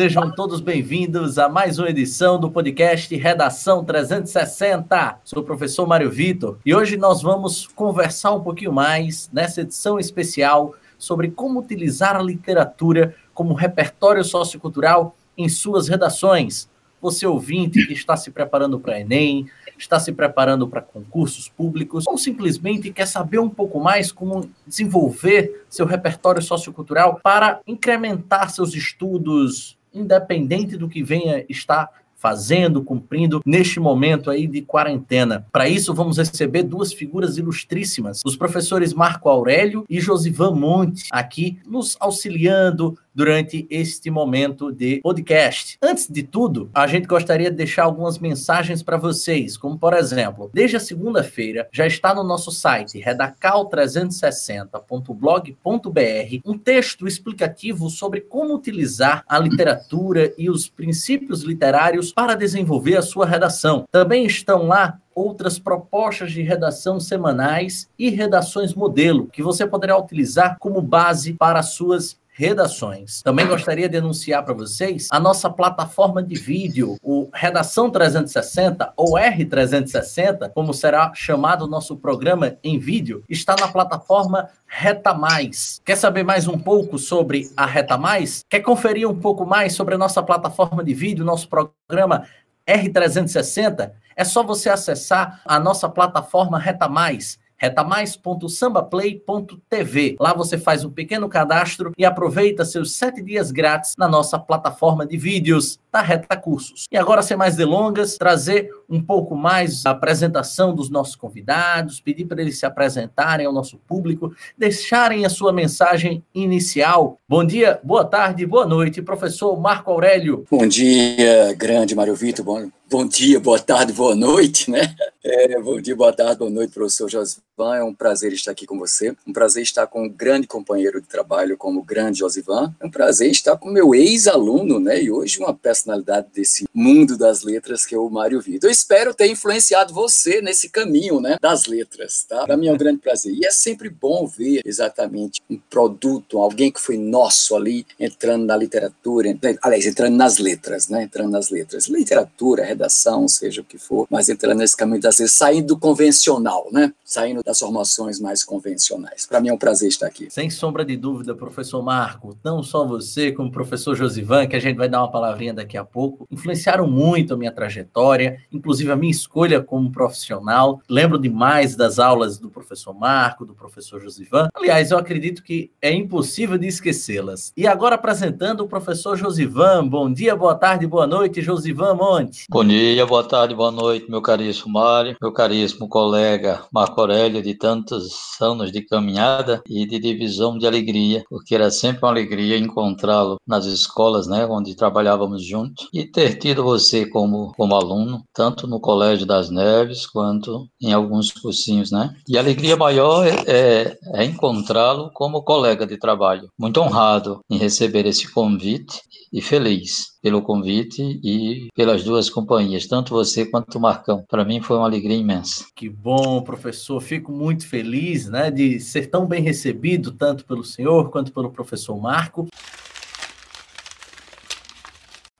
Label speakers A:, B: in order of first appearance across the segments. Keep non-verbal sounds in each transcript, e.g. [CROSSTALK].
A: Sejam todos bem-vindos a mais uma edição do podcast Redação 360. Sou o professor Mário Vitor e hoje nós vamos conversar um pouquinho mais nessa edição especial sobre como utilizar a literatura como repertório sociocultural em suas redações. Você ouvinte que está se preparando para Enem, está se preparando para concursos públicos, ou simplesmente quer saber um pouco mais como desenvolver seu repertório sociocultural para incrementar seus estudos, independente do que venha estar fazendo, cumprindo neste momento aí de quarentena. Para isso, vamos receber duas figuras ilustríssimas, os professores Marco Aurélio e Josivan Monte, aqui nos auxiliando durante este momento de podcast. Antes de tudo, a gente gostaria de deixar algumas mensagens para vocês, como por exemplo, desde a segunda-feira já está no nosso site redacal360.blog.br um texto explicativo sobre como utilizar a literatura e os princípios literários para desenvolver a sua redação. Também estão lá outras propostas de redação semanais e redações modelo que você poderá utilizar como base para suas redações. Também gostaria de anunciar para vocês a nossa plataforma de vídeo, o Redação 360 ou R360, como será chamado o nosso programa em vídeo, está na plataforma Reta Mais. Quer saber mais um pouco sobre a Reta Mais? Quer conferir um pouco mais sobre a nossa plataforma de vídeo, nosso programa R360? É só você acessar a nossa plataforma Reta Mais retamais.sambaplay.tv. Lá você faz um pequeno cadastro e aproveita seus sete dias grátis na nossa plataforma de vídeos da Reta Cursos. E agora, sem mais delongas, trazer um pouco mais a apresentação dos nossos convidados, pedir para eles se apresentarem ao nosso público, deixarem a sua mensagem inicial. Bom dia, boa tarde, boa noite, professor Marco Aurélio.
B: Bom dia, grande Mário Vitor. Bom, bom dia, boa tarde, boa noite, né? É, bom dia, boa tarde, boa noite, professor Josivan. É um prazer estar aqui com você. Um prazer estar com um grande companheiro de trabalho como o grande Josivan. É um prazer estar com meu ex-aluno, né? E hoje uma personalidade desse mundo das letras que é o Mário Vitor. Eu espero ter influenciado você nesse caminho, né? Das letras, tá? Para mim é um grande prazer. E é sempre bom ver exatamente um produto, alguém que foi nosso ali, entrando na literatura, entrando, aliás, entrando nas letras, né? Entrando nas letras. Literatura, redação, seja o que for, mas entrando nesse caminho das letras, saindo do convencional, né? Saindo das formações mais convencionais. Para mim é um prazer estar aqui.
A: Sem sombra de dúvida, professor Marco, não só você, como o professor Josivan, que a gente vai dar uma palavrinha daqui a pouco, influenciaram muito a minha trajetória, inclusive a minha escolha como profissional. Lembro demais das aulas do professor Marco, do professor Josivan. Aliás, eu acredito que é impossível de esquecê-las. E agora apresentando o professor Josivan. Bom dia, boa tarde, boa noite, Josivan Monte.
C: Bom dia, boa tarde, boa noite, meu caríssimo Mário, meu caríssimo colega Marco Aurélio, de tantos anos de caminhada e de divisão de alegria, porque era sempre uma alegria encontrá-lo nas escolas, né, onde trabalhávamos juntos, e ter tido você como, como aluno, tanto no Colégio das Neves quanto em alguns cursinhos, né? E a alegria maior é, é, é encontrá-lo como colega de trabalho. Muito honrado em receber esse convite e feliz pelo convite e pelas duas companhias, tanto você quanto o Marcão. Para mim foi uma alegria imensa.
A: Que bom, professor. Fico muito feliz né, de ser tão bem recebido, tanto pelo senhor quanto pelo professor Marco.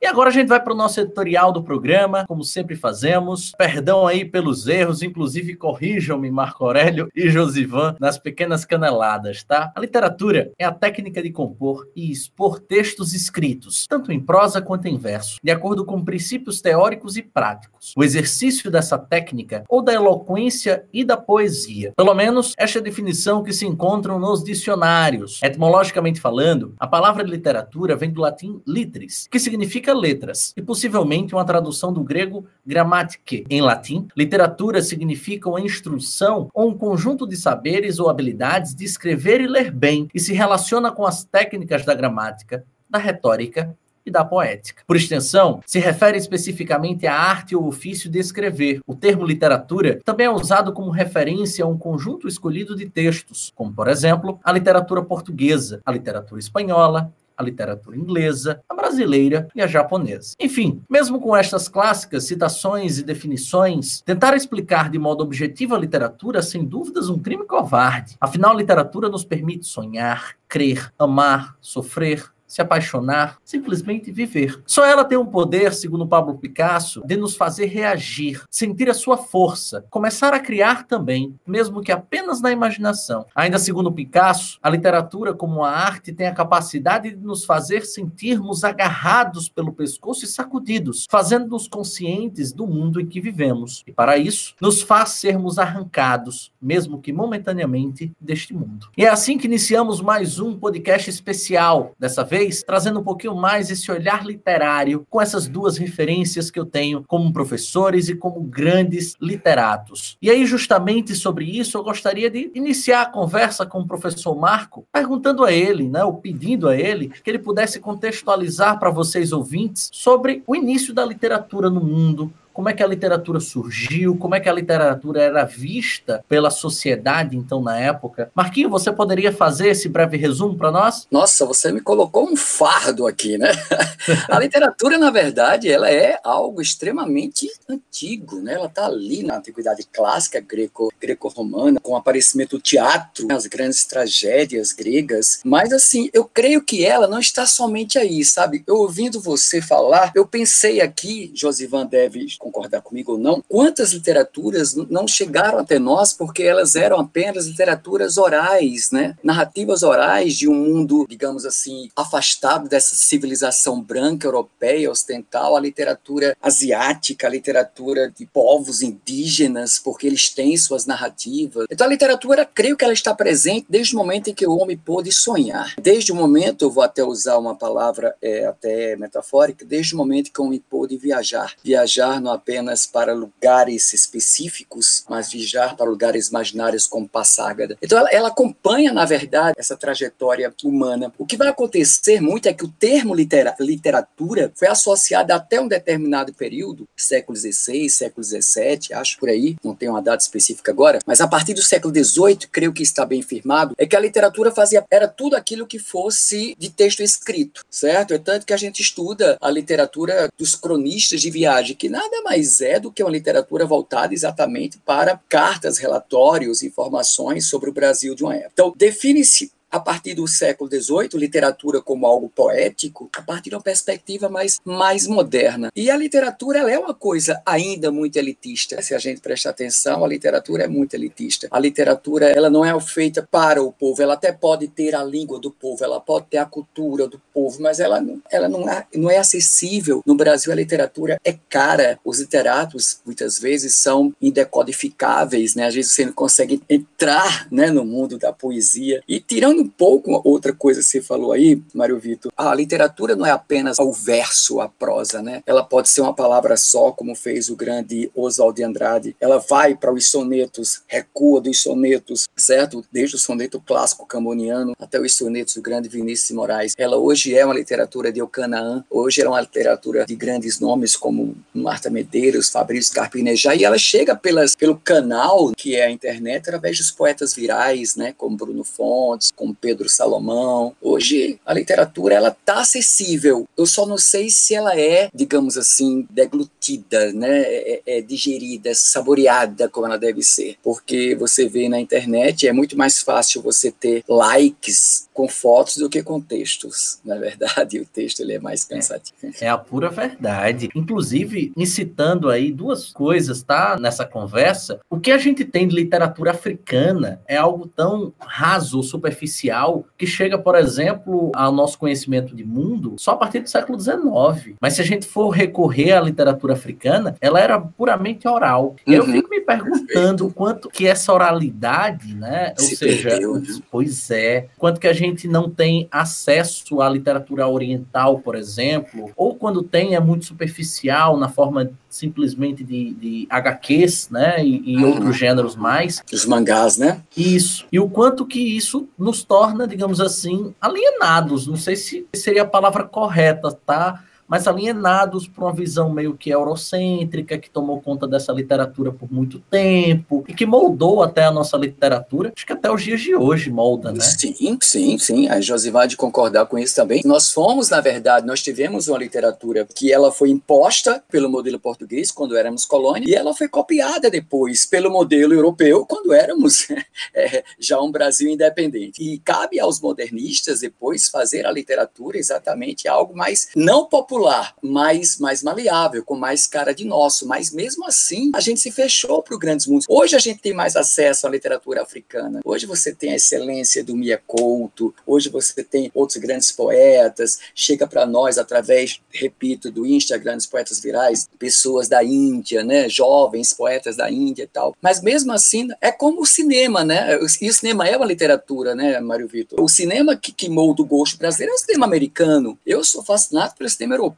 A: E agora a gente vai para o nosso editorial do programa, como sempre fazemos. Perdão aí pelos erros, inclusive corrijam-me, Marco Aurélio e Josivan, nas pequenas caneladas, tá? A literatura é a técnica de compor e expor textos escritos, tanto em prosa quanto em verso, de acordo com princípios teóricos e práticos. O exercício dessa técnica, ou da eloquência e da poesia. Pelo menos esta é a definição que se encontram nos dicionários. Etimologicamente falando, a palavra literatura vem do latim litris, que significa letras, e possivelmente uma tradução do grego grammatike, em latim. Literatura significa uma instrução ou um conjunto de saberes ou habilidades de escrever e ler bem, e se relaciona com as técnicas da gramática, da retórica e da poética. Por extensão, se refere especificamente à arte ou ofício de escrever. O termo literatura também é usado como referência a um conjunto escolhido de textos, como, por exemplo, a literatura portuguesa, a literatura espanhola, a literatura inglesa, a brasileira e a japonesa. Enfim, mesmo com estas clássicas citações e definições, tentar explicar de modo objetivo a literatura, sem dúvidas, um crime covarde. Afinal, a literatura nos permite sonhar, crer, amar, sofrer, se apaixonar, simplesmente viver. Só ela tem um poder, segundo Pablo Picasso, de nos fazer reagir, sentir a sua força, começar a criar também, mesmo que apenas na imaginação. Ainda segundo Picasso, a literatura como a arte tem a capacidade de nos fazer sentirmos agarrados pelo pescoço e sacudidos, fazendo-nos conscientes do mundo em que vivemos. E para isso, nos faz sermos arrancados, mesmo que momentaneamente, deste mundo. E é assim que iniciamos mais um podcast especial, dessa vez vez trazendo um pouquinho mais esse olhar literário com essas duas referências que eu tenho como professores e como grandes literatos. E aí, justamente sobre isso, eu gostaria de iniciar a conversa com o professor Marco, perguntando a ele, né, ou pedindo a ele, que ele pudesse contextualizar para vocês ouvintes sobre o início da literatura no mundo, como é que a literatura surgiu, como é que a literatura era vista pela sociedade, então, na época. Marquinho, você poderia fazer esse breve resumo para nós?
B: Nossa, você me colocou um fardo aqui, né? [LAUGHS] a literatura, na verdade, ela é algo extremamente antigo, né? Ela está ali na antiguidade clássica greco, greco-romana, com o aparecimento do teatro, as grandes tragédias gregas. Mas, assim, eu creio que ela não está somente aí, sabe? Eu ouvindo você falar, eu pensei aqui, Josivan deve concordar comigo ou não, quantas literaturas não chegaram até nós porque elas eram apenas literaturas orais, né? Narrativas orais de um mundo, digamos assim, afastado dessa civilização branca europeia ocidental, a literatura asiática, a literatura de povos indígenas, porque eles têm suas narrativas. Então a literatura, creio que ela está presente desde o momento em que o homem pôde sonhar. Desde o momento, eu vou até usar uma palavra é, até metafórica, desde o momento que o homem pôde viajar. Viajar no não apenas para lugares específicos, mas viajar para lugares imaginários como Passágada. Então ela, ela, acompanha, na verdade, essa trajetória humana. O que vai acontecer muito é que o termo litera, literatura foi associado até um determinado período, século XVI, século XVII, acho por aí, não tenho uma data específica agora, mas a partir do século XVIII, creio que está bem firmado, é que a literatura fazia era tudo aquilo que fosse de texto escrito, certo? É tanto que a gente estuda a literatura dos cronistas de viagem, que nada mais é do que uma literatura voltada exatamente para cartas, relatórios, informações sobre o Brasil de uma época. Então, define-se a partir do século XVIII, literatura como algo poético, a partir de uma perspectiva mais, mais moderna. E a literatura é uma coisa ainda muito elitista. Se a gente prestar atenção, a literatura é muito elitista. A literatura ela não é feita para o povo, ela até pode ter a língua do povo, ela pode ter a cultura do povo, mas ela, ela não, é, não é acessível. No Brasil, a literatura é cara. Os literatos, muitas vezes, são indecodificáveis, né? às vezes você não consegue entrar né, no mundo da poesia. E tirando um pouco outra coisa que você falou aí, Mário Vitor, a literatura não é apenas o verso, a prosa, né? Ela pode ser uma palavra só, como fez o grande Oswald de Andrade. Ela vai para os sonetos, recua dos sonetos, certo? Desde o soneto clássico camboniano até os sonetos do grande Vinícius de Moraes. Ela hoje é uma literatura de Ocanaã, hoje é uma literatura de grandes nomes como Marta Medeiros, Fabrício Carpinejar, e ela chega pelas, pelo canal que é a internet através dos poetas virais, né? Como Bruno Fontes, como Pedro Salomão. Hoje a literatura ela tá acessível. Eu só não sei se ela é, digamos assim, deglutida, né? É, é, é digerida, saboreada como ela deve ser, porque você vê na internet é muito mais fácil você ter likes com fotos do que com textos. Na verdade, [LAUGHS] o texto ele é mais cansativo.
A: É, é a pura verdade. Inclusive, incitando aí duas coisas, tá? Nessa conversa, o que a gente tem de literatura africana é algo tão raso, superficial que chega, por exemplo, ao nosso conhecimento de mundo só a partir do século XIX. Mas se a gente for recorrer à literatura africana, ela era puramente oral. Uhum. Eu fico me perguntando o quanto que essa oralidade, né? Ou Se seja, perdeu, né? pois é, quanto que a gente não tem acesso à literatura oriental, por exemplo, ou quando tem é muito superficial na forma simplesmente de, de HQs, né, e, e uhum. outros gêneros mais.
B: Os mangás, né?
A: Isso. E o quanto que isso nos torna, digamos assim, alienados. Não sei se seria a palavra correta, tá? Mas alienados por uma visão meio que eurocêntrica, que tomou conta dessa literatura por muito tempo e que moldou até a nossa literatura. Acho que até os dias de hoje molda, né?
B: Sim, sim, sim. A Josi de concordar com isso também. Nós fomos, na verdade, nós tivemos uma literatura que ela foi imposta pelo modelo português quando éramos colônia e ela foi copiada depois pelo modelo europeu quando éramos [LAUGHS] é, já um Brasil independente. E cabe aos modernistas depois fazer a literatura exatamente algo mais não popular, mais mais maleável, com mais cara de nosso. Mas mesmo assim, a gente se fechou para os grandes mundos. Hoje a gente tem mais acesso à literatura africana. Hoje você tem a excelência do Mia Couto. Hoje você tem outros grandes poetas. Chega para nós através, repito, do Instagram dos poetas virais, pessoas da Índia, né, jovens poetas da Índia e tal. Mas mesmo assim, é como o cinema, né? E o cinema é uma literatura, né, Mário Vitor? O cinema que, que molda o gosto brasileiro é o cinema americano. Eu sou fascinado pelo cinema europeu,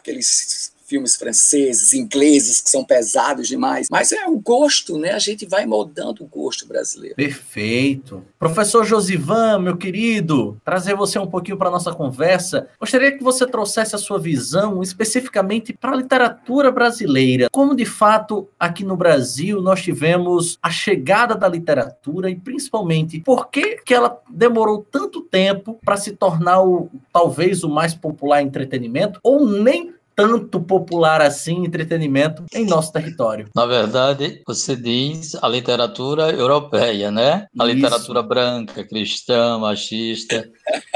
B: aqueles filmes franceses, ingleses, que são pesados demais. Mas é o gosto, né? A gente vai moldando o gosto brasileiro.
A: Perfeito. Professor Josivan, meu querido, trazer você um pouquinho para nossa conversa. Gostaria que você trouxesse a sua visão especificamente para a literatura brasileira. Como de fato aqui no Brasil nós tivemos a chegada da literatura e principalmente por que, que ela demorou tanto tempo para se tornar o talvez o mais popular entretenimento ou nem tanto popular assim entretenimento em nosso território.
C: Na verdade, você diz a literatura europeia, né? A Isso. literatura branca, cristã, machista,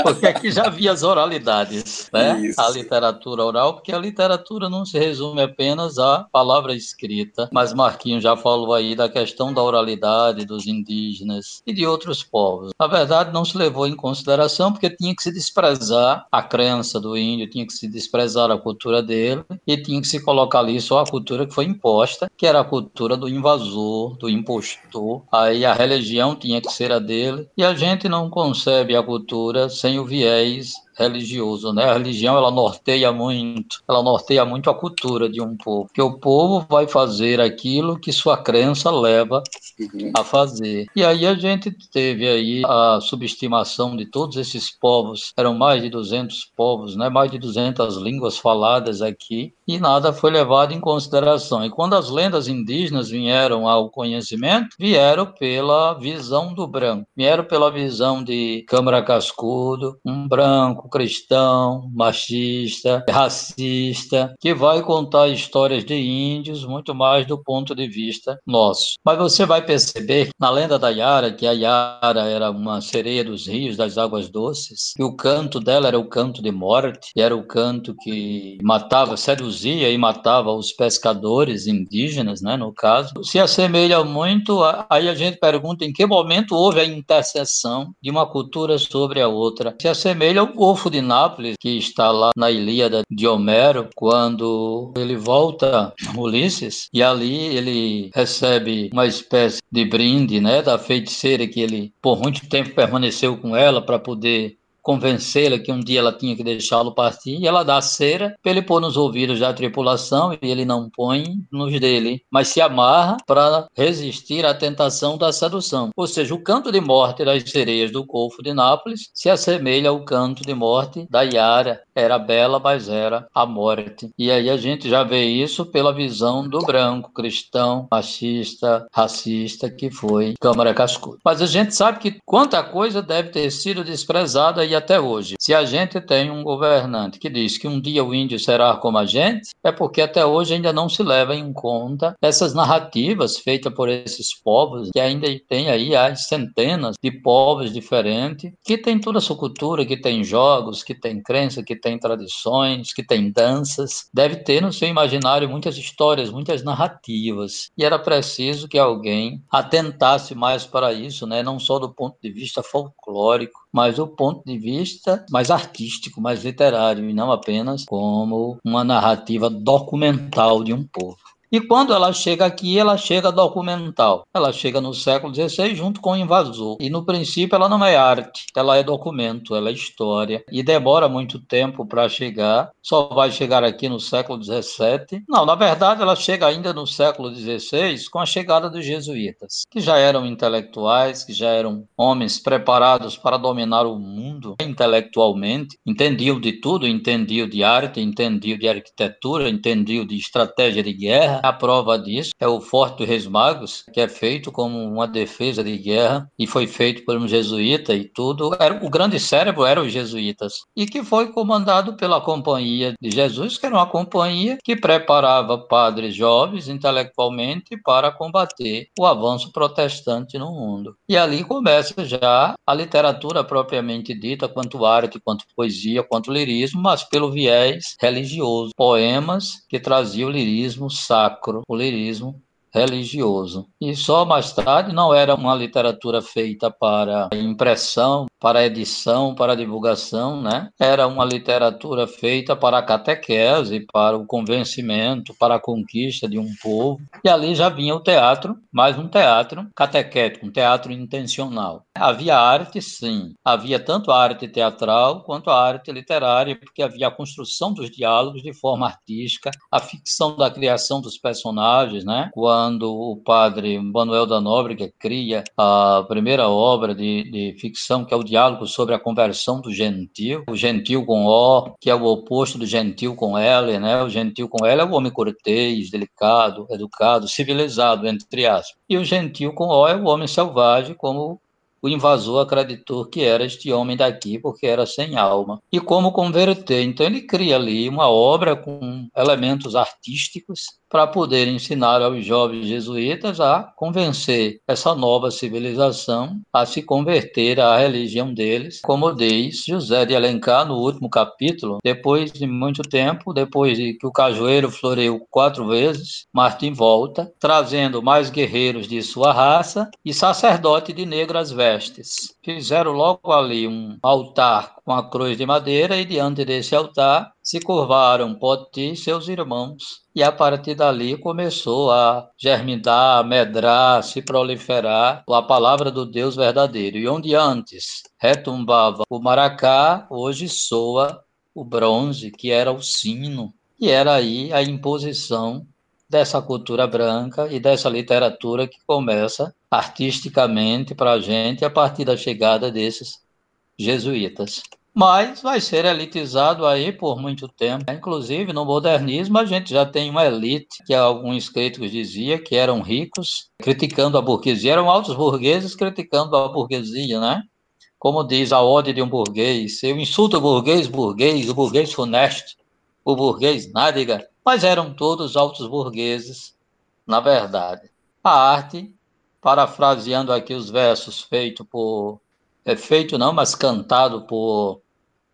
C: porque aqui já havia as oralidades, né? Isso. A literatura oral, porque a literatura não se resume apenas à palavra escrita, mas Marquinhos já falou aí da questão da oralidade dos indígenas e de outros povos. Na verdade, não se levou em consideração porque tinha que se desprezar a crença do índio, tinha que se desprezar a cultura dele e tinha que se colocar ali só a cultura que foi imposta, que era a cultura do invasor, do impostor. Aí a religião tinha que ser a dele e a gente não concebe a cultura sem o viés religioso, né? A religião ela norteia muito, ela norteia muito a cultura de um povo, que o povo vai fazer aquilo que sua crença leva uhum. a fazer. E aí a gente teve aí a subestimação de todos esses povos, eram mais de 200 povos, né? Mais de 200 línguas faladas aqui, e nada foi levado em consideração. E quando as lendas indígenas vieram ao conhecimento, vieram pela visão do branco, vieram pela visão de Câmara Cascudo, um branco cristão, machista, racista, que vai contar histórias de índios muito mais do ponto de vista nosso. Mas você vai perceber na lenda da Yara, que a Yara era uma sereia dos rios, das águas doces, que o canto dela era o canto de morte, era o canto que matava, seduzia e matava os pescadores indígenas, né, no caso. Se assemelha muito, aí a gente pergunta em que momento houve a interseção de uma cultura sobre a outra. Se assemelha ao Golfo de Nápoles, que está lá na Ilíada de Homero, quando ele volta Ulisses, e ali ele recebe uma espécie de brinde, né, da feiticeira que ele por muito tempo permaneceu com ela para poder convencê-la que um dia ela tinha que deixá-lo partir, e ela dá a cera para ele pôr nos ouvidos da tripulação, e ele não põe nos dele, mas se amarra para resistir à tentação da sedução. Ou seja, o canto de morte das sereias do Golfo de Nápoles se assemelha ao canto de morte da Yara. Era bela, mas era a morte. E aí a gente já vê isso pela visão do branco, cristão, machista, racista, que foi Câmara Cascudo. Mas a gente sabe que quanta coisa deve ter sido desprezada e até hoje. Se a gente tem um governante que diz que um dia o índio será como a gente, é porque até hoje ainda não se leva em conta essas narrativas feitas por esses povos, que ainda tem aí as centenas de povos diferentes, que tem toda a sua cultura, que tem jogos, que tem crença, que tem tradições, que tem danças. Deve ter no seu imaginário muitas histórias, muitas narrativas. E era preciso que alguém atentasse mais para isso, né? não só do ponto de vista folclórico, mas do ponto de vista mais artístico, mais literário, e não apenas como uma narrativa documental de um povo. E quando ela chega aqui, ela chega documental. Ela chega no século XVI junto com o invasor. E no princípio ela não é arte, ela é documento, ela é história. E demora muito tempo para chegar. Só vai chegar aqui no século XVII. Não, na verdade ela chega ainda no século XVI com a chegada dos jesuítas, que já eram intelectuais, que já eram homens preparados para dominar o mundo intelectualmente, entendiam de tudo, entendiam de arte, entendiam de arquitetura, entendiam de estratégia de guerra. A prova disso é o Forte dos Reis Magos, que é feito como uma defesa de guerra e foi feito por um jesuíta e tudo. Era, o grande cérebro eram os jesuítas e que foi comandado pela Companhia de Jesus, que era uma companhia que preparava padres jovens intelectualmente para combater o avanço protestante no mundo. E ali começa já a literatura propriamente dita, quanto arte, quanto poesia, quanto lirismo, mas pelo viés religioso. Poemas que traziam o lirismo sacro, o lirismo religioso. E só mais tarde não era uma literatura feita para impressão, para edição, para divulgação, né? Era uma literatura feita para a catequese, para o convencimento, para a conquista de um povo. E ali já vinha o teatro, mais um teatro catequético, um teatro intencional. Havia arte, sim. Havia tanto a arte teatral quanto a arte literária, porque havia a construção dos diálogos de forma artística, a ficção da criação dos personagens, né? Quando o padre Manuel da Nóbrega cria a primeira obra de, de ficção, que é o diálogo sobre a conversão do gentil, o gentil com O, que é o oposto do gentil com L, né? O gentil com L é o homem cortês, delicado, educado, civilizado, entre aspas. E o gentil com O é o homem selvagem, como o invasor acreditou que era este homem daqui porque era sem alma. E como converter? Então ele cria ali uma obra com elementos artísticos para poder ensinar aos jovens jesuítas a convencer essa nova civilização a se converter à religião deles, como diz José de Alencar no último capítulo. Depois de muito tempo, depois de que o cajueiro floreou quatro vezes, Martim volta, trazendo mais guerreiros de sua raça e sacerdote de negras vestes. Fizeram logo ali um altar com a cruz de madeira e diante desse altar se curvaram Poti e seus irmãos. E a partir dali começou a germinar, a medrar, se proliferar a palavra do Deus verdadeiro. E onde antes retumbava o maracá, hoje soa o bronze, que era o sino. E era aí a imposição dessa cultura branca e dessa literatura que começa artisticamente para a gente a partir da chegada desses jesuítas mas vai ser elitizado aí por muito tempo. Inclusive, no modernismo, a gente já tem uma elite, que alguns críticos diziam que eram ricos, criticando a burguesia, eram altos burgueses criticando a burguesia, né? Como diz a ode de um burguês, eu insulto o burguês, burguês, o burguês funesto, o burguês nádega, mas eram todos altos burgueses, na verdade. A arte, parafraseando aqui os versos feitos por é feito não, mas cantado por,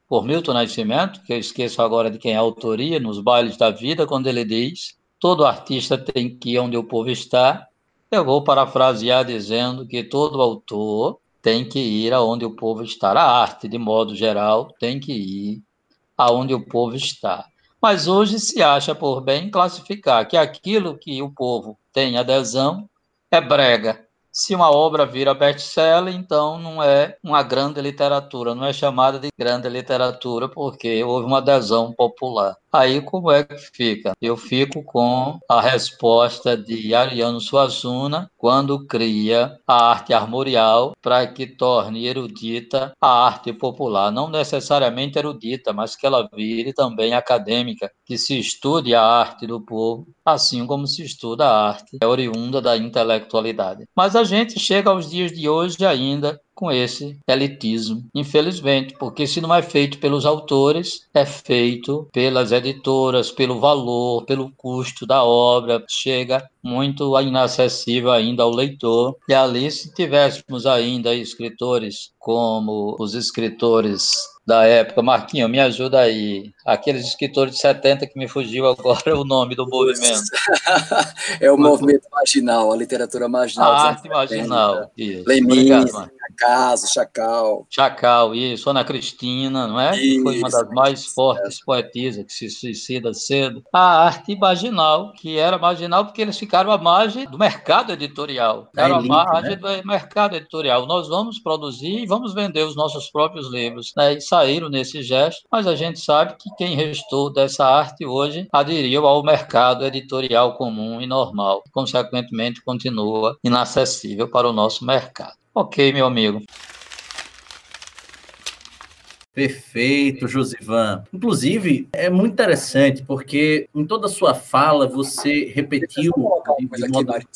C: por Milton Nascimento, que eu esqueço agora de quem é a autoria, nos bailes da vida, quando ele diz: todo artista tem que ir onde o povo está. Eu vou parafrasear dizendo que todo autor tem que ir aonde o povo está. A arte, de modo geral, tem que ir aonde o povo está. Mas hoje se acha por bem classificar que aquilo que o povo tem adesão é brega, se uma obra vira best-seller, então não é uma grande literatura, não é chamada de grande literatura porque houve uma adesão popular. Aí como é que fica? Eu fico com a resposta de Ariano Suassuna quando cria a arte armorial para que torne erudita a arte popular, não necessariamente erudita, mas que ela vire também acadêmica, que se estude a arte do povo, assim como se estuda a arte oriunda da intelectualidade. Mas a gente chega aos dias de hoje ainda com esse elitismo, infelizmente, porque se não é feito pelos autores, é feito pelas editoras, pelo valor, pelo custo da obra. Chega muito inacessível ainda ao leitor. E ali, se tivéssemos ainda escritores como os escritores da época. Marquinho, me ajuda aí. Aqueles escritores de 70 que me fugiu agora o nome do movimento. [LAUGHS]
B: é o movimento marginal, a literatura marginal.
C: A arte marginal, isso.
B: Lemin, Caso, Chacal.
C: Chacal, isso. Ana Cristina, não é? Isso, foi uma das mais fortes é. poetisas, que se suicida cedo. A arte marginal, que era marginal porque eles ficaram à margem do mercado editorial. Ficaram à margem né? do mercado editorial. Nós vamos produzir e vamos vender os nossos próprios livros. Né? E saíram nesse gesto, mas a gente sabe que quem restou dessa arte hoje aderiu ao mercado editorial comum e normal. Consequentemente, continua inacessível para o nosso mercado. Ok, meu amigo.
A: Perfeito, Josivan. Inclusive, é muito interessante, porque em toda a sua fala você repetiu.
B: De modo... aqui,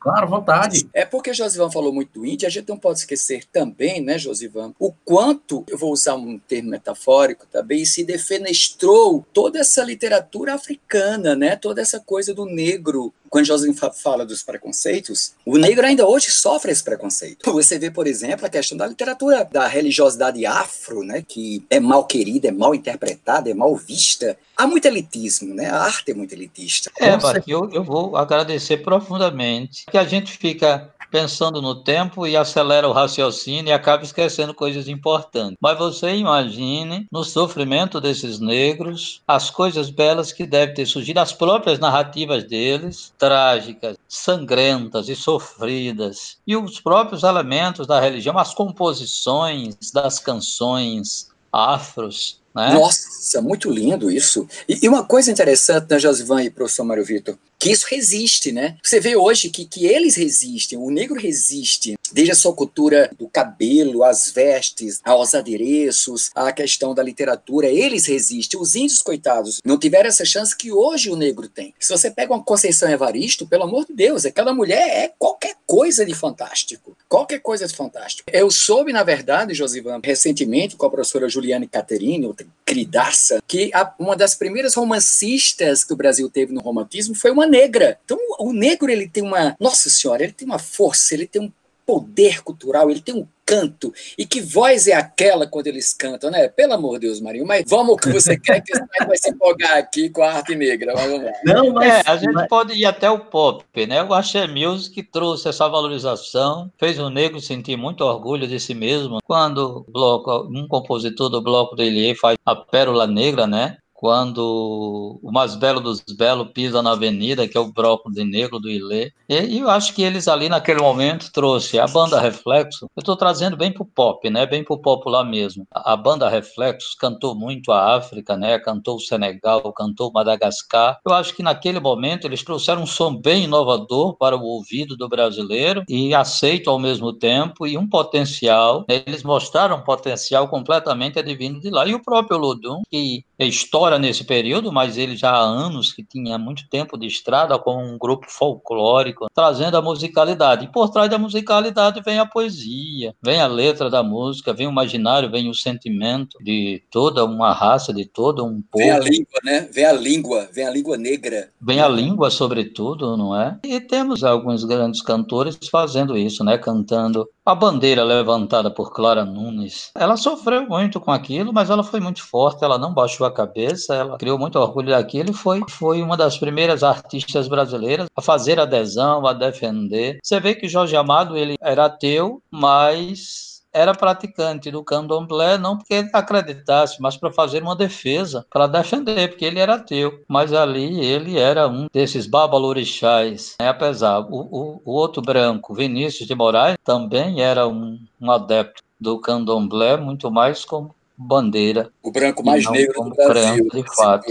A: Claro, vontade.
B: É porque Josivan falou muito do índio, a gente não pode esquecer também, né, Josivan, o quanto, eu vou usar um termo metafórico também, se defenestrou toda essa literatura africana, né, toda essa coisa do negro. Quando Josivan fala dos preconceitos, o negro ainda hoje sofre esse preconceito. Você vê, por exemplo, a questão da literatura da religiosidade afro, né, que é mal querida, é mal interpretada, é mal vista. Há muito elitismo, né? A arte é muito elitista.
C: É, eu, eu vou agradecer profundamente que a gente fica pensando no tempo e acelera o raciocínio e acaba esquecendo coisas importantes. Mas você imagine no sofrimento desses negros as coisas belas que devem ter surgido, as próprias narrativas deles, trágicas, sangrentas e sofridas, e os próprios elementos da religião, as composições das canções afros, né?
B: Nossa, muito lindo isso. E, e, uma coisa interessante, né, Josivan e professor Mário Vitor, que isso resiste, né? Você vê hoje que, que eles resistem, o negro resiste, desde a sua cultura do cabelo, as vestes, aos adereços, a questão da literatura, eles resistem. Os índios, coitados, não tiveram essa chance que hoje o negro tem. Se você pega uma Conceição Evaristo, pelo amor de Deus, aquela mulher é qualquer coisa de fantástico. Qualquer coisa de fantástico. Eu soube, na verdade, Josivan, recentemente, com a professora Juliane Caterine, outra queridaça, que a, uma das primeiras romancistas que o Brasil teve no romantismo foi uma negra. Então, o negro, ele tem uma. Nossa Senhora, ele tem uma força, ele tem um poder cultural, ele tem um canto. E que voz é aquela quando eles cantam, né? Pelo amor de Deus, Marinho. Mas vamos o que você quer, que você vai se empolgar aqui com a arte negra. Vamos lá.
C: Não, mas... É, a gente mas... pode ir até o pop, né? O Axé Music trouxe essa valorização, fez o negro sentir muito orgulho de si mesmo. Quando o bloco, um compositor do bloco do Elie faz a Pérola Negra, né? Quando o mais belo dos belos pisa na avenida, que é o de negro do Ilê. E eu acho que eles ali naquele momento trouxe a banda Reflexo. Eu estou trazendo bem pro pop, né? Bem pro popular mesmo. A banda Reflexos cantou muito a África, né? Cantou o Senegal, cantou Madagascar. Eu acho que naquele momento eles trouxeram um som bem inovador para o ouvido do brasileiro e aceito ao mesmo tempo e um potencial. Eles mostraram um potencial completamente advindo de lá. E o próprio Ludum, que é história nesse período, mas ele já há anos que tinha muito tempo de estrada com um grupo folclórico, trazendo a musicalidade. E por trás da musicalidade vem a poesia, vem a letra da música, vem o imaginário, vem o sentimento de toda uma raça, de todo um povo. Vem
B: a língua, né? Vem a língua, vem a língua negra.
C: Vem a língua, sobretudo, não é? E temos alguns grandes cantores fazendo isso, né? Cantando a bandeira levantada por Clara Nunes, ela sofreu muito com aquilo, mas ela foi muito forte, ela não baixou a cabeça, ela criou muito orgulho daquilo e foi, foi uma das primeiras artistas brasileiras a fazer adesão, a defender. Você vê que Jorge Amado ele era ateu, mas era praticante do candomblé não porque ele acreditasse, mas para fazer uma defesa, para defender, porque ele era ateu. Mas ali ele era um desses babalorixás. Né? Apesar, o, o, o, outro branco, Vinícius de Moraes, também era um, um adepto do candomblé, muito mais como bandeira.
B: O branco mais negro do Brasil.
C: Branco, de fato.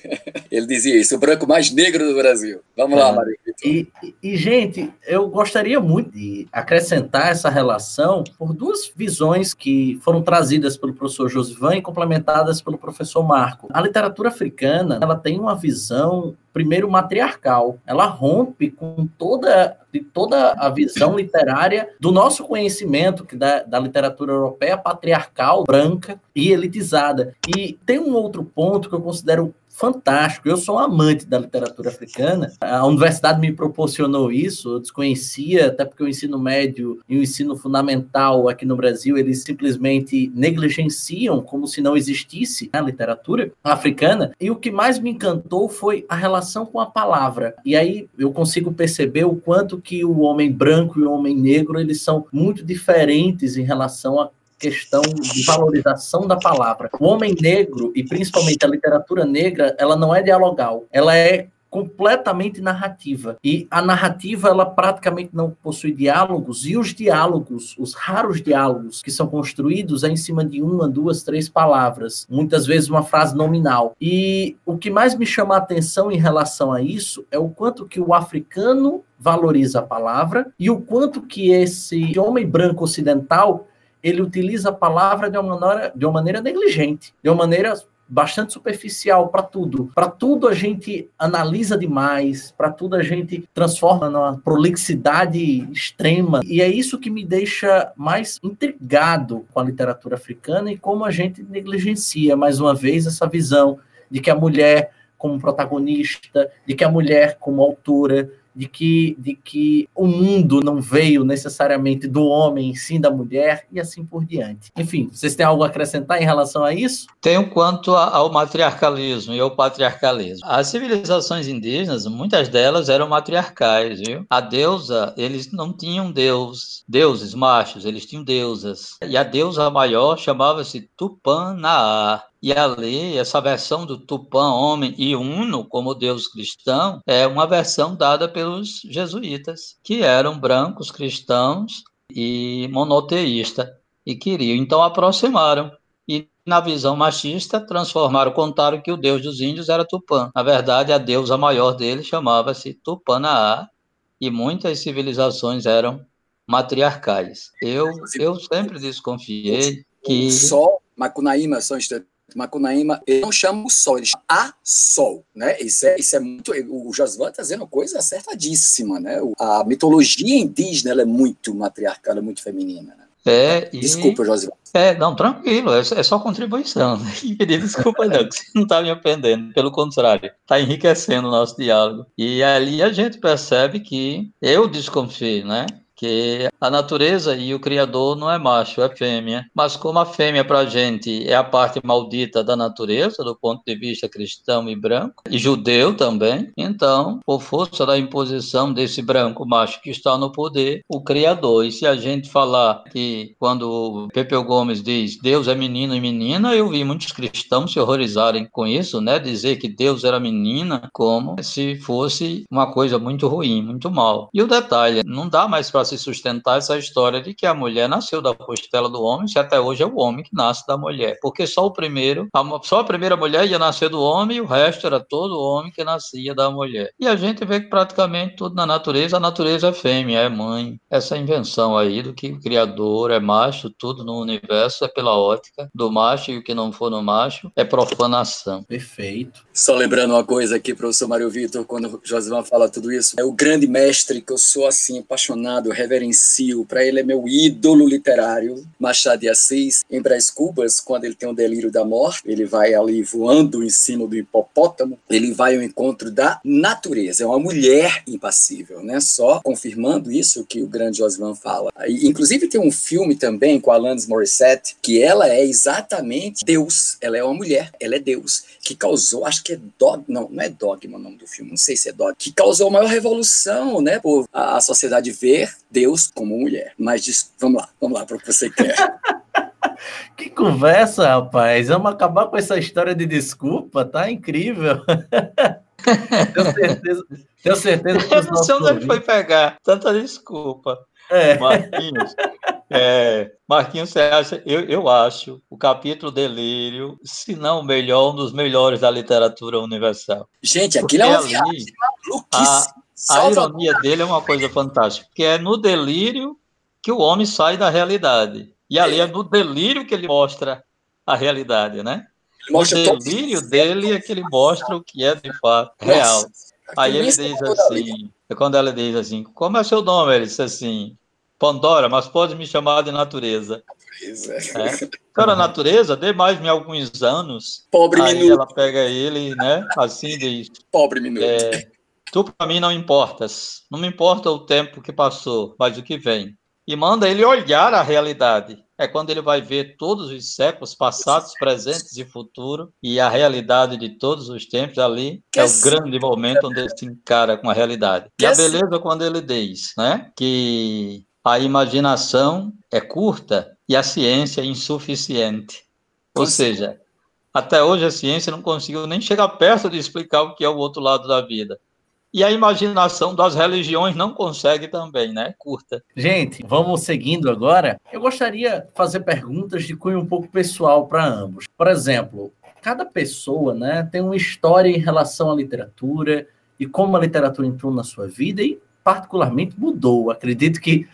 C: [LAUGHS]
B: Ele dizia isso, o branco mais negro do Brasil. Vamos é. lá, Mário.
A: E, e, gente, eu gostaria muito de acrescentar essa relação por duas visões que foram trazidas pelo professor Josivan e complementadas pelo professor Marco. A literatura africana, ela tem uma visão primeiro matriarcal. Ela rompe com toda, de toda a visão literária do nosso conhecimento que da, da literatura europeia patriarcal, branca e elitizada. E tem um outro ponto que eu considero fantástico. Eu sou um amante da literatura africana. A universidade me proporcionou isso. Eu desconhecia, até porque o ensino médio e o ensino fundamental aqui no Brasil, eles simplesmente negligenciam como se não existisse a literatura africana. E o que mais me encantou foi a relação com a palavra. E aí eu consigo perceber o quanto que o homem branco e o homem negro, eles são muito diferentes em relação a questão de valorização da palavra. O homem negro, e principalmente a literatura negra, ela não é dialogal, ela é completamente narrativa. E a narrativa, ela praticamente não possui diálogos, e os diálogos, os raros diálogos que são construídos é em cima de uma, duas, três palavras, muitas vezes uma frase nominal. E o que mais me chama a atenção em relação a isso é o quanto que o africano valoriza a palavra e o quanto que esse homem branco ocidental ele utiliza a palavra de uma maneira, de uma maneira negligente, de uma maneira bastante superficial para tudo. Para tudo a gente analisa demais, para tudo a gente transforma numa prolixidade extrema. E é isso que me deixa mais intrigado com a literatura africana e como a gente negligencia mais uma vez essa visão de que a mulher como protagonista, de que a mulher como autora, de que, de que o mundo não veio necessariamente do homem, sim da mulher, e assim por diante. Enfim, vocês têm algo a acrescentar em relação a isso?
C: Tenho quanto ao matriarcalismo e ao patriarcalismo. As civilizações indígenas, muitas delas eram matriarcais, viu? A deusa, eles não tinham deus, deuses machos, eles tinham deusas. E a deusa maior chamava-se Tupanaá. E ali, essa versão do Tupã, homem e uno, como Deus cristão, é uma versão dada pelos jesuítas, que eram brancos cristãos e monoteístas, e queriam. Então aproximaram. E na visão machista, transformaram, contaram que o deus dos índios era Tupã. Na verdade, a deusa maior dele chamava-se Tupanaá, e muitas civilizações eram matriarcais. Eu, eu sempre desconfiei que...
B: Sol, Macunaíma, são Macunaíma, ele não chama o sol, ele chama a sol, né? Isso é, isso é muito. O Josvan está dizendo uma coisa acertadíssima, né? A mitologia indígena ela é muito matriarcal, é muito feminina. Né?
C: É,
B: e... Desculpa, Josivan.
C: É, não, tranquilo, é, é só contribuição. Né? [LAUGHS] desculpa, não, que você não está me aprendendo, pelo contrário, está enriquecendo o nosso diálogo. E ali a gente percebe que eu desconfio, né? Que a natureza e o Criador não é macho, é fêmea. Mas como a fêmea para a gente é a parte maldita da natureza, do ponto de vista cristão e branco, e judeu também, então, por força da imposição desse branco macho que está no poder, o Criador. E se a gente falar que quando Pepeu Gomes diz Deus é menino e menina, eu vi muitos cristãos se horrorizarem com isso, né? Dizer que Deus era menina como se fosse uma coisa muito ruim, muito mal. E o detalhe, não dá mais para se sustentar essa história de que a mulher nasceu da costela do homem, se até hoje é o homem que nasce da mulher. Porque só o primeiro, só a primeira mulher ia nascer do homem e o resto era todo homem que nascia da mulher. E a gente vê que praticamente tudo na natureza, a natureza é fêmea, é mãe. Essa invenção aí do que o criador é macho, tudo no universo é pela ótica do macho e o que não for no macho é profanação.
A: Perfeito.
B: Só lembrando uma coisa aqui, professor Mário Vitor, quando o Josivan fala tudo isso, é o grande mestre que eu sou assim apaixonado, reverencio, para ele é meu ídolo literário, Machado de Assis, em Brás Cubas, quando ele tem o um delírio da morte, ele vai ali voando em cima do hipopótamo, ele vai ao encontro da natureza, é uma mulher impassível, né? Só confirmando isso que o grande Josvan fala. Inclusive tem um filme também com Alanis Morissette, que ela é exatamente Deus, ela é uma mulher, ela é Deus, que causou, acho que é dogma, não, não é dogma o nome do filme, não sei se é dogma, que causou a maior revolução, né, por a sociedade ver Deus como mulher. Mas diz, vamos lá, vamos lá para o que você quer. [LAUGHS]
A: que conversa, rapaz. Vamos acabar com essa história de desculpa, tá incrível. [LAUGHS] tenho certeza, tenho certeza
C: que Eu não sei onde ele foi pegar tanta desculpa. É. Marquinhos, é, Marquinhos, você acha? Eu, eu acho o capítulo Delírio, se não o melhor, um dos melhores da literatura universal.
B: Gente, aquilo Porque é uma viagem
C: maluquice. A ironia dele é uma coisa fantástica, que é no delírio que o homem sai da realidade. E ali é, é no delírio que ele mostra a realidade, né? o delírio dele é que ele mostra o que é de fato real. Aí ele diz assim, quando ela diz assim, como é seu nome? Ele diz assim, Pandora, mas pode me chamar de natureza. natureza. É. [LAUGHS] Então, a natureza, dê mais-me alguns anos.
B: Pobre
C: aí
B: minuto.
C: ela pega ele, né? Assim diz.
B: Pobre minuto.
C: É, tu para mim não importas. Não me importa o tempo que passou, mas o que vem. E manda ele olhar a realidade. É quando ele vai ver todos os séculos passados, presentes e futuro e a realidade de todos os tempos ali é o grande momento onde ele se encara com a realidade. E a beleza quando ele diz, né, que a imaginação é curta e a ciência é insuficiente. Ou seja, até hoje a ciência não conseguiu nem chegar perto de explicar o que é o outro lado da vida. E a imaginação das religiões não consegue também, né? Curta.
A: Gente, vamos seguindo agora. Eu gostaria de fazer perguntas de cunho um pouco pessoal para ambos. Por exemplo, cada pessoa né, tem uma história em relação à literatura e como a literatura entrou na sua vida e particularmente mudou. Acredito que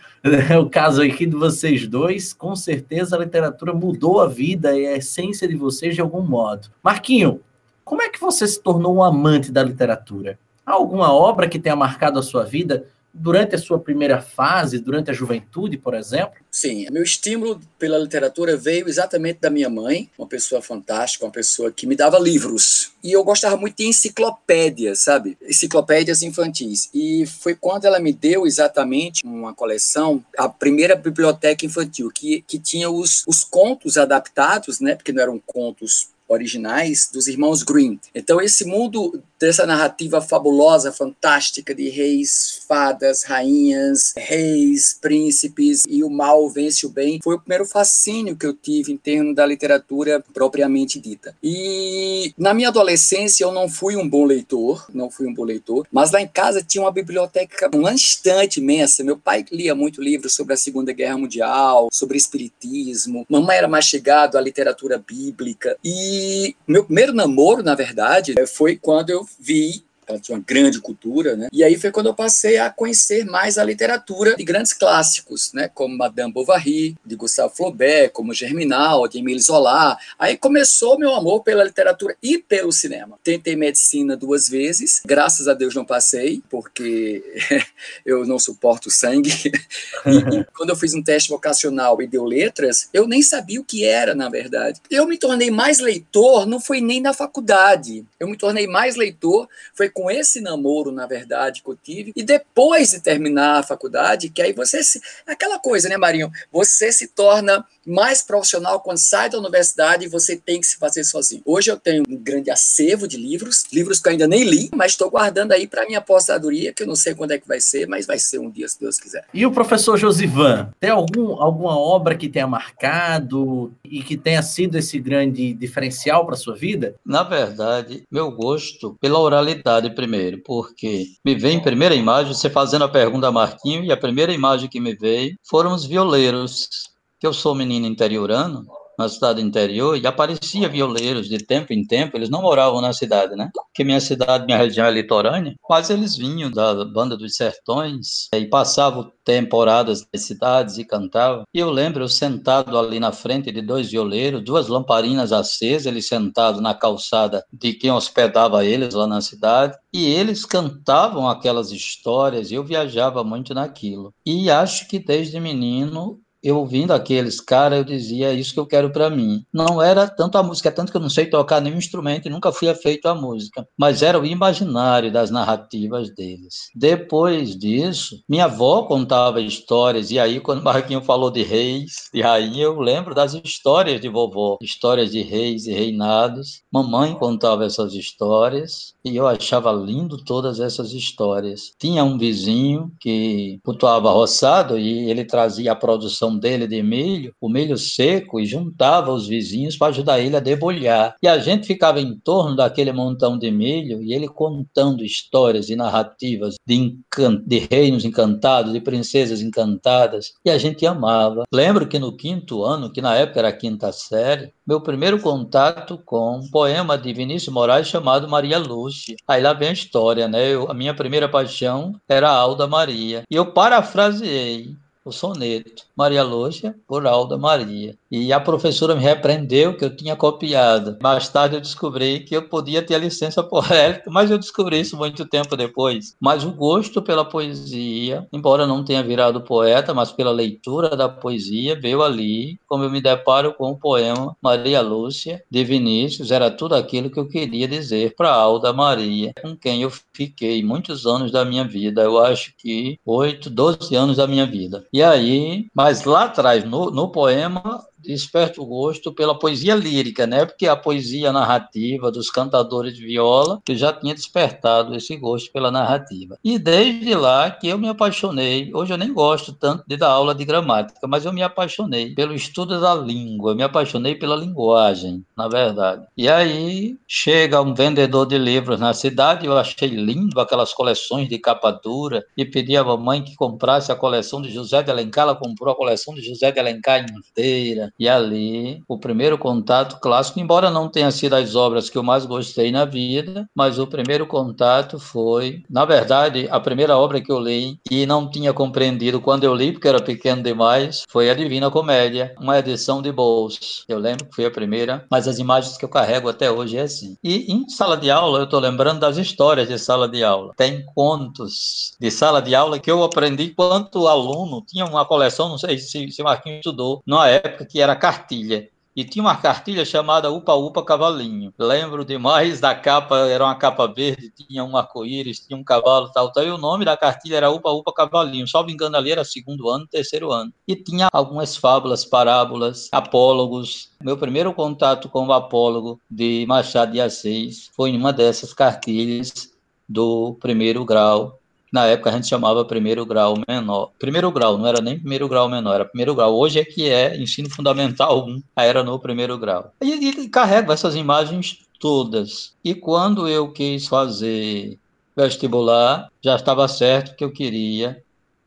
A: é o caso aqui de vocês dois, com certeza a literatura mudou a vida e a essência de vocês de algum modo. Marquinho, como é que você se tornou um amante da literatura? Alguma obra que tenha marcado a sua vida durante a sua primeira fase, durante a juventude, por exemplo?
B: Sim, meu estímulo pela literatura veio exatamente da minha mãe, uma pessoa fantástica, uma pessoa que me dava livros. E eu gostava muito de enciclopédias, sabe? Enciclopédias infantis. E foi quando ela me deu exatamente uma coleção, a primeira biblioteca infantil, que, que tinha os, os contos adaptados, né? Porque não eram contos originais dos irmãos Green. Então esse mundo dessa narrativa fabulosa, fantástica de reis, fadas, rainhas, reis, príncipes e o mal vence o bem, foi o primeiro fascínio que eu tive em termos da literatura propriamente dita. E na minha adolescência eu não fui um bom leitor, não fui um bom leitor, mas lá em casa tinha uma biblioteca, uma estante imensa. Meu pai lia muito livros sobre a Segunda Guerra Mundial, sobre espiritismo. Mamãe era mais chegado à literatura bíblica e meu primeiro namoro, na verdade, foi quando eu vi ela tinha uma grande cultura, né? E aí foi quando eu passei a conhecer mais a literatura de grandes clássicos, né? Como Madame Bovary, de Gustave Flaubert, como Germinal, de Émile Zola. Aí começou meu amor pela literatura e pelo cinema. Tentei medicina duas vezes, graças a Deus não passei, porque [LAUGHS] eu não suporto sangue. [LAUGHS] e, e [LAUGHS] quando eu fiz um teste vocacional e deu letras, eu nem sabia o que era, na verdade. Eu me tornei mais leitor, não foi nem na faculdade. Eu me tornei mais leitor, foi com esse namoro, na verdade, que eu tive, e depois de terminar a faculdade, que aí você se. Aquela coisa, né, Marinho? Você se torna mais profissional quando sai da universidade e você tem que se fazer sozinho. Hoje eu tenho um grande acervo de livros, livros que eu ainda nem li, mas estou guardando aí para minha aposentadoria, que eu não sei quando é que vai ser, mas vai ser um dia, se Deus quiser.
A: E o professor Josivan, tem algum, alguma obra que tenha marcado e que tenha sido esse grande diferencial para sua vida?
C: Na verdade, meu gosto pela oralidade primeiro, porque me vem em primeira imagem, você fazendo a pergunta a Marquinho, e a primeira imagem que me veio foram os violeiros. Que eu sou menino interiorano, na cidade interior, e aparecia violeiros de tempo em tempo, eles não moravam na cidade, né? Porque minha cidade, minha região é litorânea, mas eles vinham da banda dos sertões e passavam temporadas nas cidades e cantavam. E eu lembro eu sentado ali na frente de dois violeiros, duas lamparinas acesas, eles sentados na calçada de quem hospedava eles lá na cidade, e eles cantavam aquelas histórias, eu viajava muito naquilo. E acho que desde menino eu ouvindo aqueles caras, eu dizia, é isso que eu quero para mim. Não era tanto a música, tanto que eu não sei tocar nenhum instrumento e nunca fui afeito à música, mas era o imaginário das narrativas deles. Depois disso, minha avó contava histórias, e aí quando o Marquinho falou de reis, de rainha, eu lembro das histórias de vovó, histórias de reis e reinados. Mamãe contava essas histórias, e eu achava lindo todas essas histórias. Tinha um vizinho que cultuava roçado e ele trazia a produção dele de milho, o milho seco, e juntava os vizinhos para ajudar ele a debulhar. E a gente ficava em torno daquele montão de milho e ele contando histórias e narrativas de, de reinos encantados, de princesas encantadas, e a gente amava. Lembro que no quinto ano, que na época era a quinta série, meu primeiro contato com um poema de Vinícius Moraes chamado Maria Lúcia. Aí lá vem a história, né? Eu, a minha primeira paixão era a Alda Maria. E eu parafraseei o soneto Maria Lúcia por Alda Maria. E a professora me repreendeu que eu tinha copiado. Mais tarde eu descobri que eu podia ter a licença poética, mas eu descobri isso muito tempo depois. Mas o gosto pela poesia, embora não tenha virado poeta, mas pela leitura da poesia, veio ali, como eu me deparo com o poema Maria Lúcia, de Vinícius, era tudo aquilo que eu queria dizer para Alda Maria, com quem eu fiquei muitos anos da minha vida. Eu acho que oito, doze anos da minha vida. E aí, mas lá atrás, no, no poema, desperta o gosto pela poesia lírica, né? Porque a poesia narrativa dos cantadores de viola, eu já tinha despertado esse gosto pela narrativa. E desde lá que eu me apaixonei, hoje eu nem gosto tanto de dar aula de gramática, mas eu me apaixonei pelo estudo da língua, me apaixonei pela linguagem, na verdade. E aí chega um vendedor de livros na cidade, eu achei lindo aquelas coleções de capa dura e pedi à mamãe que comprasse a coleção de José de Alencar, ela comprou a coleção de José de Alencar inteira. E ali, o primeiro contato clássico, embora não tenha sido as obras que eu mais gostei na vida, mas o primeiro contato foi, na verdade, a primeira obra que eu li e não tinha compreendido quando eu li, porque era pequeno demais, foi a Divina Comédia, uma edição de bolso. Eu lembro que foi a primeira, mas as imagens que eu carrego até hoje é assim. E em sala de aula, eu estou lembrando das histórias de sala de aula. Tem contos de sala de aula que eu aprendi quanto aluno, tinha uma coleção, não sei se, se Marquinhos estudou, numa época que era cartilha. E tinha uma cartilha chamada Upa Upa Cavalinho. Lembro demais da capa, era uma capa verde, tinha um arco-íris, tinha um cavalo, tal, tal. E o nome da cartilha era Upa Upa Cavalinho. Só me engano ali era segundo ano, terceiro ano. E tinha algumas fábulas, parábolas, apólogos. Meu primeiro contato com o apólogo de Machado de Assis foi em uma dessas cartilhas do primeiro grau na época a gente chamava primeiro grau menor. Primeiro grau, não era nem primeiro grau menor, era primeiro grau. Hoje é que é ensino fundamental 1, aí era no primeiro grau. E, e carrego essas imagens todas. E quando eu quis fazer vestibular, já estava certo que eu queria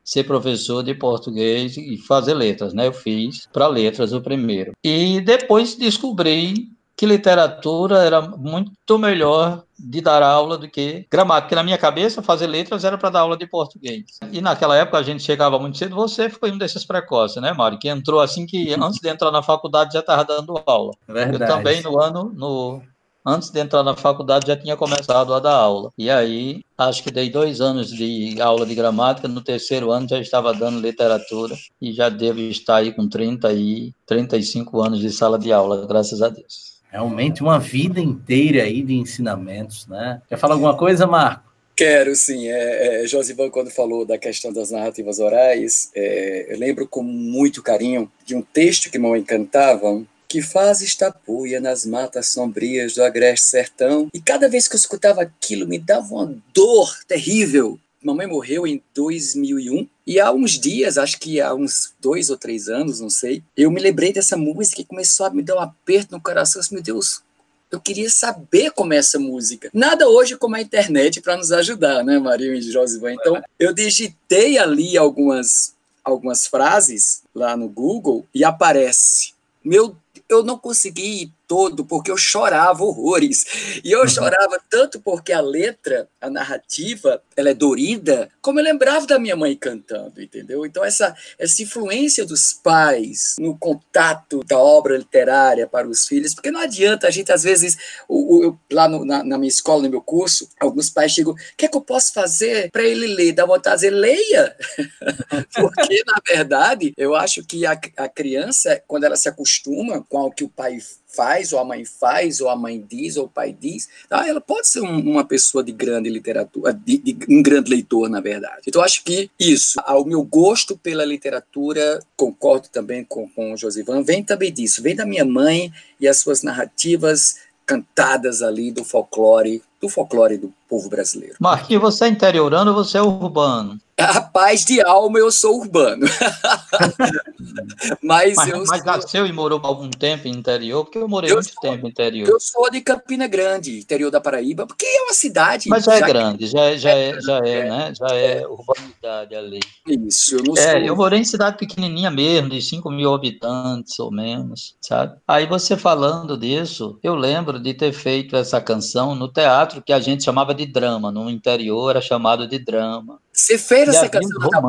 C: ser professor de português e fazer letras, né? Eu fiz para letras o primeiro. E depois descobri que literatura era muito melhor de dar aula do que gramática. Porque na minha cabeça, fazer letras era para dar aula de português. E naquela época a gente chegava muito cedo. Você foi um desses precoces, né, Mário? Que entrou assim que [LAUGHS] antes de entrar na faculdade já estava dando aula. Verdade. Eu também no ano, no, antes de entrar na faculdade já tinha começado a dar aula. E aí, acho que dei dois anos de aula de gramática, no terceiro ano já estava dando literatura e já devo estar aí com 30 e 35 anos de sala de aula, graças a Deus.
A: Realmente uma vida inteira aí de ensinamentos, né? Quer falar alguma coisa, Marco?
B: Quero, sim. É, é, Josivan, quando falou da questão das narrativas orais, é, eu lembro com muito carinho de um texto que mamãe cantava, que faz estapuia nas matas sombrias do agreste sertão. E cada vez que eu escutava aquilo, me dava uma dor terrível. Mamãe morreu em 2001 e há uns dias, acho que há uns dois ou três anos, não sei, eu me lembrei dessa música e começou a me dar um aperto no coração. Assim, meu Deus, eu queria saber como é essa música. Nada hoje como a internet para nos ajudar, né, Maria e Josivan? Então, eu digitei ali algumas, algumas frases lá no Google e aparece. Meu, eu não consegui todo porque eu chorava horrores. E eu uhum. chorava tanto porque a letra, a narrativa, ela é dorida, como eu lembrava da minha mãe cantando, entendeu? Então essa essa influência dos pais no contato da obra literária para os filhos, porque não adianta a gente às vezes o, o lá no, na, na, minha escola, no meu curso, alguns pais chegam, o que é que eu posso fazer para ele ler? Dá vontade de dizer, leia! [LAUGHS] porque na verdade, eu acho que a, a criança, quando ela se acostuma com o que o pai faz, ou a mãe faz, ou a mãe diz, ou o pai diz, tá? ela pode ser um, uma pessoa de grande literatura, de, de, um grande leitor, na verdade. Então, acho que isso, o meu gosto pela literatura, concordo também com, com o Josivan, vem também disso, vem da minha mãe e as suas narrativas cantadas ali do folclore, do folclore do povo brasileiro.
C: Marquinhos, você é interiorano ou você é urbano?
B: Rapaz de alma, eu sou urbano. [LAUGHS]
C: mas, mas, eu mas sou... nasceu e morou algum tempo em interior? Porque eu morei eu muito sou, tempo em interior.
B: Eu sou de Campina Grande, interior da Paraíba, porque é uma cidade.
C: Mas já, é grande, já é, já é, já é, é né? Já é, urbanidade ali.
B: Isso, eu não
C: é, sou. Eu morei em cidade pequenininha mesmo, de 5 mil habitantes ou menos, sabe? Aí você falando disso, eu lembro de ter feito essa canção no teatro que a gente chamava de drama. No interior era chamado de drama.
B: Você fez essa canção
C: da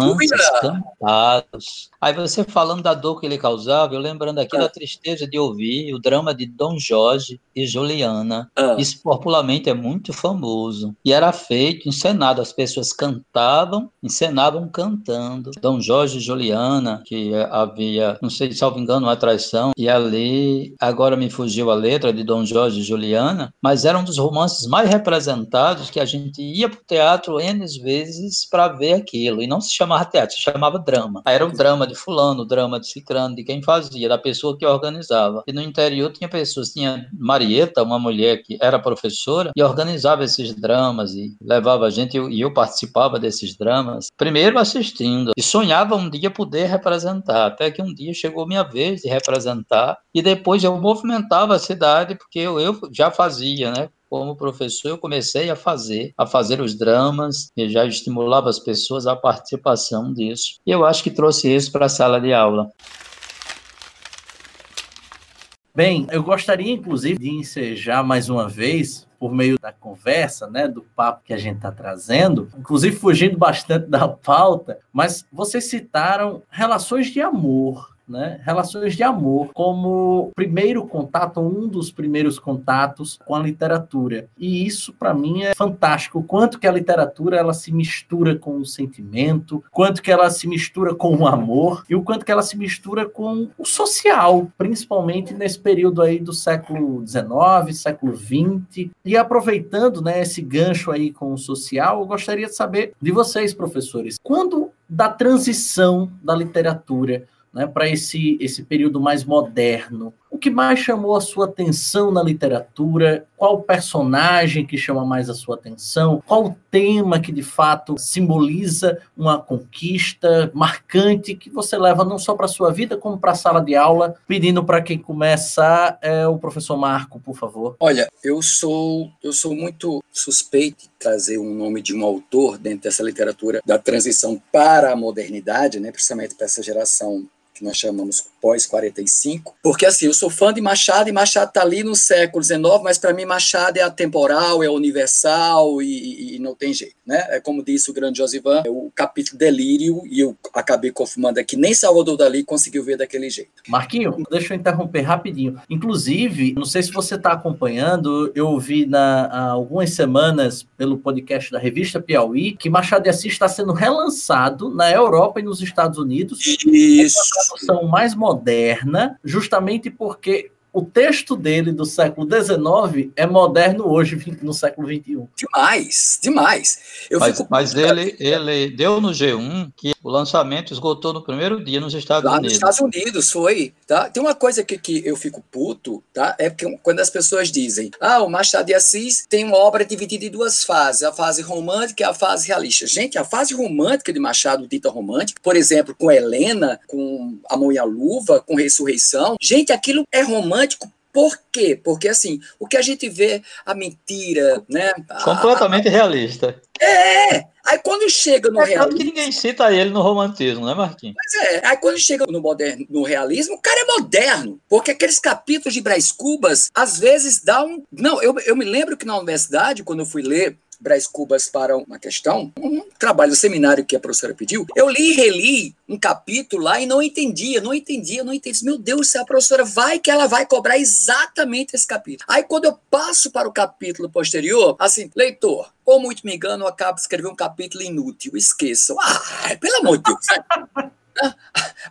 C: cantados. Aí você falando da dor que ele causava, eu lembrando aqui da tristeza de ouvir o drama de Dom Jorge e Juliana. Ah. Isso popularmente é muito famoso. E era feito, encenado, as pessoas cantavam, encenavam cantando. Dom Jorge e Juliana, que havia, não sei, salvo engano, uma traição, e ali, agora me fugiu a letra de Dom Jorge e Juliana, mas era um dos romances mais representados que a gente ia para o teatro N vezes para ver aquilo. E não se chamava teatro, se chamava drama. Aí era o drama de fulano, o drama de cicrano, de quem fazia, da pessoa que organizava. E no interior tinha pessoas, tinha Marieta, uma mulher que era professora, e organizava esses dramas e levava a gente, e eu participava desses dramas, primeiro assistindo, e sonhava um dia poder representar, até que um dia chegou minha vez de representar, e depois eu movimentava a cidade, porque eu, eu já fazia, né? Como professor, eu comecei a fazer, a fazer os dramas, e já estimulava as pessoas à participação disso. E eu acho que trouxe isso para a sala de aula.
A: Bem, eu gostaria, inclusive, de ensejar mais uma vez, por meio da conversa, né, do papo que a gente está trazendo, inclusive fugindo bastante da pauta, mas vocês citaram relações de amor né? Relações de amor como primeiro contato, um dos primeiros contatos com a literatura. E isso para mim é fantástico, o quanto que a literatura ela se mistura com o sentimento, quanto que ela se mistura com o amor e o quanto que ela se mistura com o social, principalmente nesse período aí do século XIX, século XX. E aproveitando, né, esse gancho aí com o social, eu gostaria de saber de vocês, professores, quando da transição da literatura né, para esse, esse período mais moderno. O que mais chamou a sua atenção na literatura? Qual personagem que chama mais a sua atenção? Qual tema que de fato simboliza uma conquista marcante que você leva não só para a sua vida, como para a sala de aula? Pedindo para quem começar, é o professor Marco, por favor.
B: Olha, eu sou, eu sou muito suspeito de trazer um nome de um autor dentro dessa literatura da transição para a modernidade, né, principalmente para essa geração que nós chamamos pós-45, porque assim, eu sou fã de Machado e Machado está ali no século XIX, mas para mim Machado é atemporal, é universal e, e, não tem jeito, né? É como disse o grande Josivan, é o capítulo Delírio, e eu acabei confirmando aqui, nem Salvador Dali conseguiu ver daquele jeito.
A: Marquinho, deixa eu interromper rapidinho. Inclusive, não sei se você está acompanhando, eu ouvi na, há algumas semanas pelo podcast da revista Piauí que Machado de Assis está sendo relançado na Europa e nos Estados Unidos.
B: Isso
A: tradução mais moderna, justamente porque o texto dele do século XIX é moderno hoje, no século XXI.
B: Demais, demais.
C: Eu mas, fico... mas ele, ele deu no G1 que o lançamento esgotou no primeiro dia nos Estados
B: Lá
C: Unidos.
B: Nos Estados Unidos, foi. Tá? Tem uma coisa que, que eu fico puto, tá? É porque quando as pessoas dizem, ah, o Machado de Assis tem uma obra dividida em duas fases, a fase romântica e a fase realista. Gente, a fase romântica de Machado, dita romântica, por exemplo, com Helena, com A Mão e a Luva, com Ressurreição, gente, aquilo é romântico por quê? Porque, assim, o que a gente vê, a mentira, né?
C: Completamente a... realista.
B: É! Aí quando chega no
C: é realismo. que ninguém cita ele no romantismo, né, Marquinhos?
B: Mas é, aí quando chega no, moderno, no realismo, o cara é moderno. Porque aqueles capítulos de Brás Cubas, às vezes dá um. Não, eu, eu me lembro que na universidade, quando eu fui ler Braz Cubas para uma questão, um trabalho, um seminário que a professora pediu, eu li e reli um capítulo lá e não entendia, não entendia, não entendia. Meu Deus, se a professora vai que ela vai cobrar exatamente esse capítulo. Aí quando eu passo para o capítulo posterior, assim, leitor, ou muito me engano, eu acabo de escrever um capítulo inútil, esqueçam. Ah, pelo amor de Deus. [LAUGHS]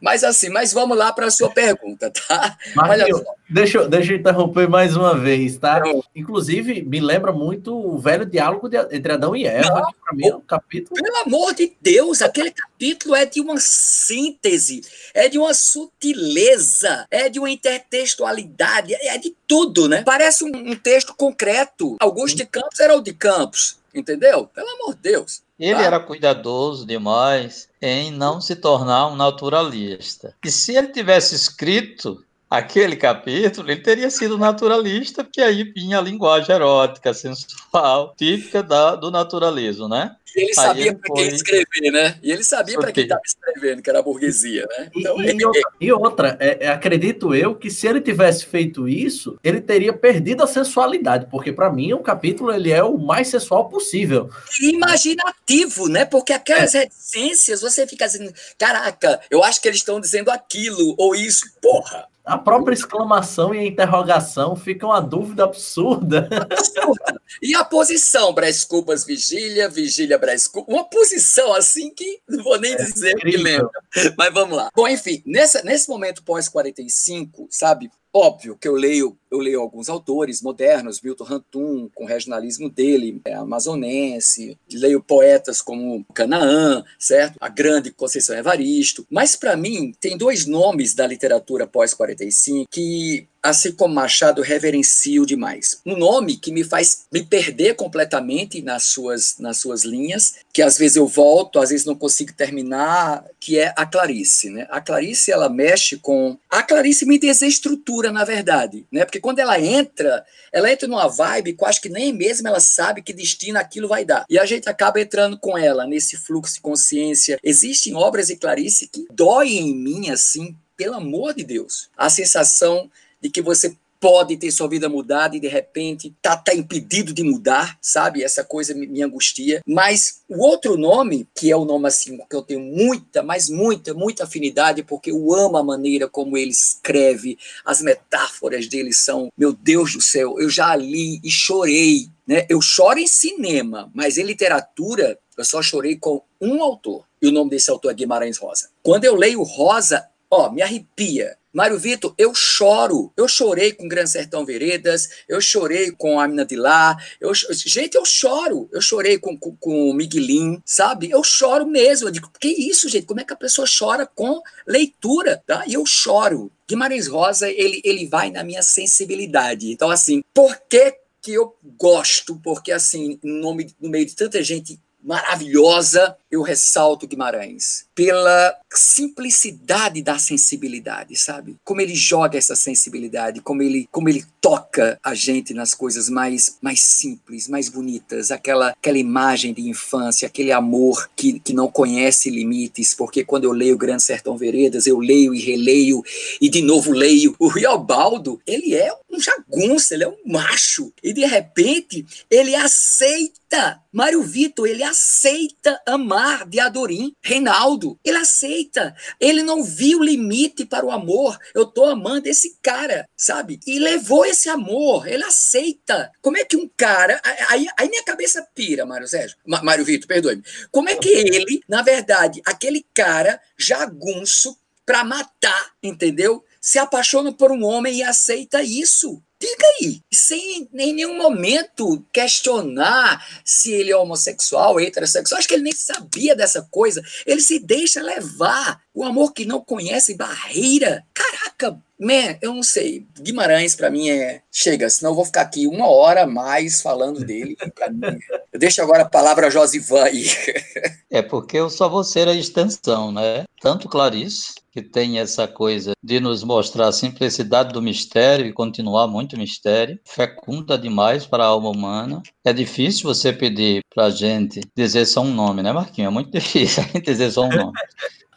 B: Mas assim, mas vamos lá para a sua pergunta, tá?
A: Marquinhos, deixa, deixa eu interromper mais uma vez, tá? Não. Inclusive, me lembra muito o velho diálogo de, entre Adão e Eva, Não, que mim é um capítulo.
B: Pelo amor de Deus, aquele capítulo é de uma síntese, é de uma sutileza, é de uma intertextualidade, é de tudo, né? Parece um, um texto concreto. Augusto de Campos era o de Campos, entendeu? Pelo amor de Deus.
C: Ele tá? era cuidadoso demais em não se tornar um naturalista. E se ele tivesse escrito aquele capítulo, ele teria sido naturalista, porque aí vinha a linguagem erótica, sensual, típica da, do naturalismo, né?
B: E ele sabia para foi... quem escrever, né? E ele sabia para quem estava escrevendo, que era a burguesia, né?
A: Então, e, ele... e outra, é, é, acredito eu que se ele tivesse feito isso, ele teria perdido a sensualidade, porque para mim o capítulo ele é o mais sensual possível.
B: imaginativo, né? Porque aquelas é. reticências, você fica assim, caraca, eu acho que eles estão dizendo aquilo ou isso, porra.
A: A própria exclamação e a interrogação fica uma dúvida absurda. [LAUGHS]
B: E a posição, Brás Cubas, Vigília, Vigília, Brás Cubas, uma posição assim que não vou nem é dizer que lembra. Mas vamos lá. Bom, enfim, nessa, nesse momento pós-45, sabe, Óbvio que eu leio, eu leio alguns autores modernos, Milton Rantum, com o regionalismo dele, é, amazonense, leio poetas como Canaã, certo? A grande Conceição Evaristo, mas para mim tem dois nomes da literatura pós-45 que assim como Machado, reverencio demais. Um nome que me faz me perder completamente nas suas, nas suas linhas, que às vezes eu volto, às vezes não consigo terminar, que é a Clarice. Né? A Clarice, ela mexe com... A Clarice me desestrutura, na verdade, né? porque quando ela entra, ela entra numa vibe que eu acho que nem mesmo ela sabe que destino aquilo vai dar. E a gente acaba entrando com ela nesse fluxo de consciência. Existem obras de Clarice que doem em mim, assim, pelo amor de Deus. A sensação de que você pode ter sua vida mudada e de repente tá, tá impedido de mudar, sabe? Essa coisa me, me, angustia. Mas o outro nome, que é o nome assim que eu tenho muita, mas muita, muita afinidade, porque eu amo a maneira como ele escreve, as metáforas dele são, meu Deus do céu, eu já li e chorei. Né? Eu choro em cinema, mas em literatura eu só chorei com um autor. E o nome desse autor é Guimarães Rosa. Quando eu leio Rosa, ó, me arrepia Mário Vitor, eu choro. Eu chorei com Gran Sertão Veredas, eu chorei com a Mina de Lá. Eu, gente, eu choro. Eu chorei com, com, com o Miguelim, sabe? Eu choro mesmo. Eu digo, que isso, gente? Como é que a pessoa chora com leitura? Tá? E eu choro. Guimarães Rosa, ele, ele vai na minha sensibilidade. Então, assim, por que, que eu gosto? Porque, assim, no, no meio de tanta gente maravilhosa, eu ressalto Guimarães pela simplicidade da sensibilidade, sabe? Como ele joga essa sensibilidade, como ele, como ele toca a gente nas coisas mais, mais simples, mais bonitas, aquela, aquela imagem de infância, aquele amor que, que não conhece limites, porque quando eu leio Grande Sertão Veredas, eu leio e releio e de novo leio. O Riobaldo, ele é um jagunço, ele é um macho, e de repente ele aceita Mário Vitor, ele aceita amar de Adorim. Reinaldo, ele aceita. Ele não viu limite para o amor. Eu tô amando esse cara, sabe? E levou esse amor, ele aceita. Como é que um cara. Aí, aí minha cabeça pira, Mário Sérgio. Mário Vitor, perdoe-me. Como é que ele, na verdade, aquele cara jagunço para matar, entendeu? Se apaixona por um homem e aceita isso. Diga aí, sem em nenhum momento questionar se ele é homossexual, heterossexual. Acho que ele nem sabia dessa coisa. Ele se deixa levar. O amor que não conhece barreira. Caraca, man, eu não sei. Guimarães, para mim, é. Chega, senão eu vou ficar aqui uma hora mais falando dele. Mim, eu deixo agora a palavra a Josivan aí. [LAUGHS]
C: É porque eu só vou ser a extensão, né? Tanto Clarice que tem essa coisa de nos mostrar a simplicidade do mistério e continuar muito mistério, fecunda demais para a alma humana. É difícil você pedir para a gente dizer só um nome, né, Marquinhos? É muito [LAUGHS] difícil a gente dizer só um nome.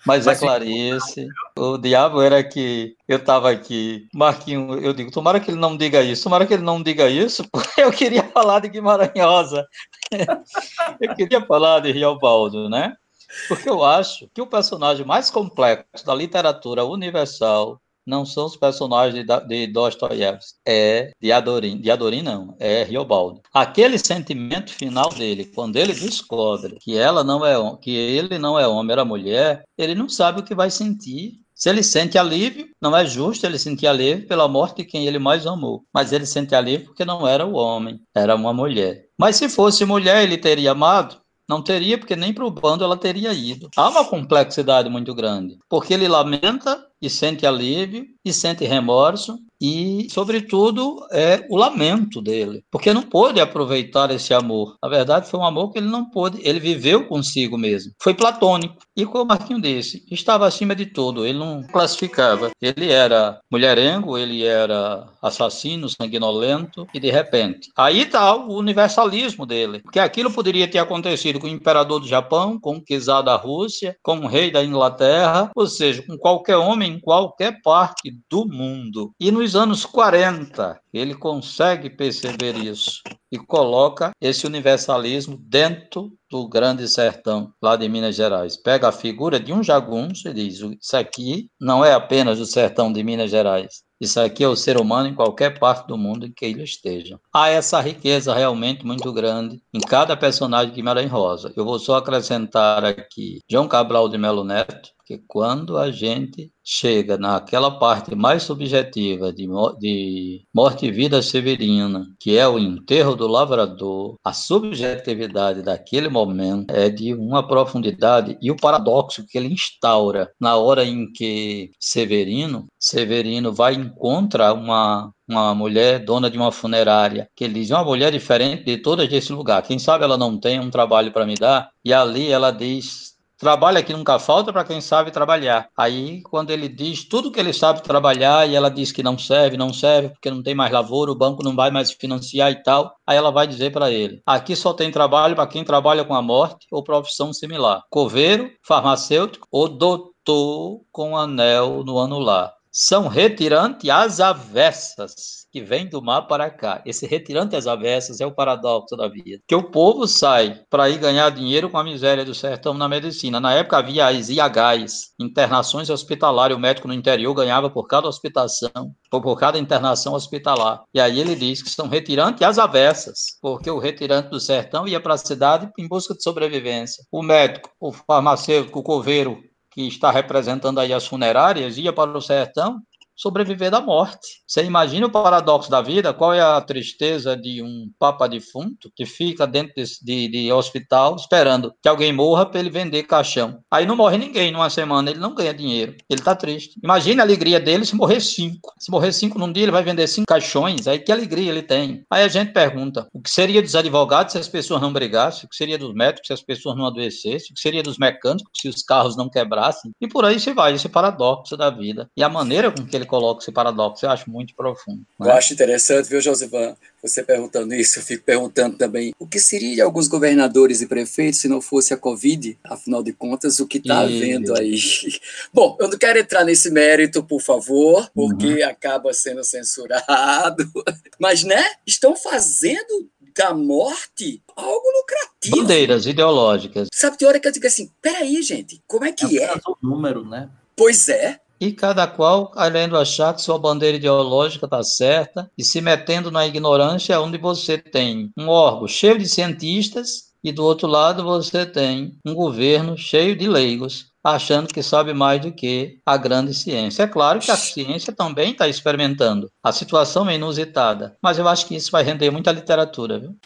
C: Mas, é Clarice. O diabo era que eu estava aqui, Marquinho, eu digo, tomara que ele não diga isso, tomara que ele não diga isso, [LAUGHS] porque eu queria falar de Guimarães. Eu queria falar de Riobaldo, né? Porque eu acho que o personagem mais complexo da literatura universal não são os personagens de, de Dostoiévski, é de Adorim, de Adorim não, é Riobaldo. Aquele sentimento final dele, quando ele descobre que ela não é, que ele não é homem, era mulher, ele não sabe o que vai sentir. Se ele sente alívio, não é justo ele sentir alívio pela morte de quem ele mais amou. Mas ele sente alívio porque não era o homem, era uma mulher. Mas se fosse mulher, ele teria amado? Não teria, porque nem para o bando ela teria ido. Há uma complexidade muito grande, porque ele lamenta e sente alívio, e sente remorso, e, sobretudo, é o lamento dele, porque não pôde aproveitar esse amor. Na verdade, foi um amor que ele não pôde, ele viveu consigo mesmo. Foi platônico. E como o Marquinho disse, estava acima de tudo, ele não classificava. Ele era mulherengo, ele era assassino, sanguinolento, e de repente. Aí está o universalismo dele, porque aquilo poderia ter acontecido com o imperador do Japão, com o czar da Rússia, com o rei da Inglaterra, ou seja, com qualquer homem em qualquer parte do mundo. E nos anos 40, ele consegue perceber isso e coloca esse universalismo dentro do Grande Sertão, lá de Minas Gerais. Pega a figura de um jagunço e diz: Isso aqui não é apenas o sertão de Minas Gerais. Isso aqui é o ser humano em qualquer parte do mundo em que ele esteja. Há essa riqueza realmente muito grande em cada personagem de Guimarães Rosa. Eu vou só acrescentar aqui João Cabral de Melo Neto, que quando a gente chega naquela parte mais subjetiva de, de morte e vida severina, que é o enterro do lavrador, a subjetividade daquele momento é de uma profundidade e o paradoxo que ele instaura na hora em que Severino, Severino vai encontrar uma uma mulher dona de uma funerária, que ele diz, uma mulher diferente de todas desse lugar. Quem sabe ela não tem um trabalho para me dar? E ali ela diz, Trabalho aqui nunca falta para quem sabe trabalhar. Aí, quando ele diz tudo que ele sabe trabalhar e ela diz que não serve, não serve, porque não tem mais lavoura, o banco não vai mais financiar e tal, aí ela vai dizer para ele: aqui só tem trabalho para quem trabalha com a morte ou profissão similar. Coveiro, farmacêutico ou doutor com anel no anular. São retirantes às avessas que vem do mar para cá. Esse retirante às avessas é o paradoxo da vida. Que o povo sai para ir ganhar dinheiro com a miséria do sertão na medicina. Na época havia as IHs, internações hospitalares. O médico no interior ganhava por cada hospitação, por cada internação hospitalar. E aí ele diz que são retirantes às avessas, porque o retirante do sertão ia para a cidade em busca de sobrevivência. O médico, o farmacêutico, o coveiro, que está representando aí as funerárias, ia para o sertão sobreviver da morte. Você imagina o paradoxo da vida? Qual é a tristeza de um papa defunto que fica dentro de, de, de hospital esperando que alguém morra para ele vender caixão? Aí não morre ninguém numa semana, ele não ganha dinheiro, ele está triste. Imagina a alegria dele se morrer cinco. Se morrer cinco num dia, ele vai vender cinco caixões, aí que alegria ele tem. Aí a gente pergunta, o que seria dos advogados se as pessoas não brigassem? O que seria dos médicos se as pessoas não adoecessem? O que seria dos mecânicos se os carros não quebrassem? E por aí se vai, esse paradoxo da vida. E a maneira com que ele coloca esse paradoxo, eu acho muito profundo.
B: Né? Eu acho interessante, viu, Josivan, você perguntando isso, eu fico perguntando também o que seria de alguns governadores e prefeitos se não fosse a Covid, afinal de contas, o que está havendo aí. [LAUGHS] Bom, eu não quero entrar nesse mérito, por favor, porque uhum. acaba sendo censurado, [LAUGHS] mas, né, estão fazendo da morte algo lucrativo.
C: Bandeiras ideológicas.
B: Sabe, tem hora que eu digo assim, peraí, gente, como é que é?
A: É o número, né?
B: Pois é,
C: e cada qual querendo achar que sua bandeira ideológica está certa e se metendo na ignorância, onde você tem um órgão cheio de cientistas e do outro lado você tem um governo cheio de leigos, achando que sabe mais do que a grande ciência. É claro que a ciência também está experimentando. A situação é inusitada, mas eu acho que isso vai render muita literatura. Viu?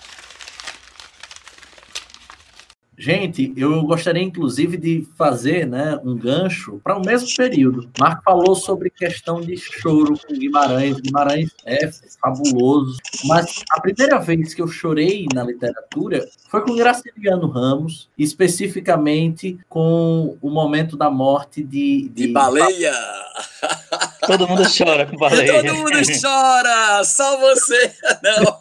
A: Gente, eu gostaria inclusive de fazer né, um gancho para o mesmo período. Marco falou sobre questão de choro com Guimarães. Guimarães é fabuloso, mas a primeira vez que eu chorei na literatura foi com Graciliano Ramos, especificamente com o momento da morte de.
B: De, de baleia!
C: Todo mundo chora com baleia.
B: Todo mundo chora! Só você não!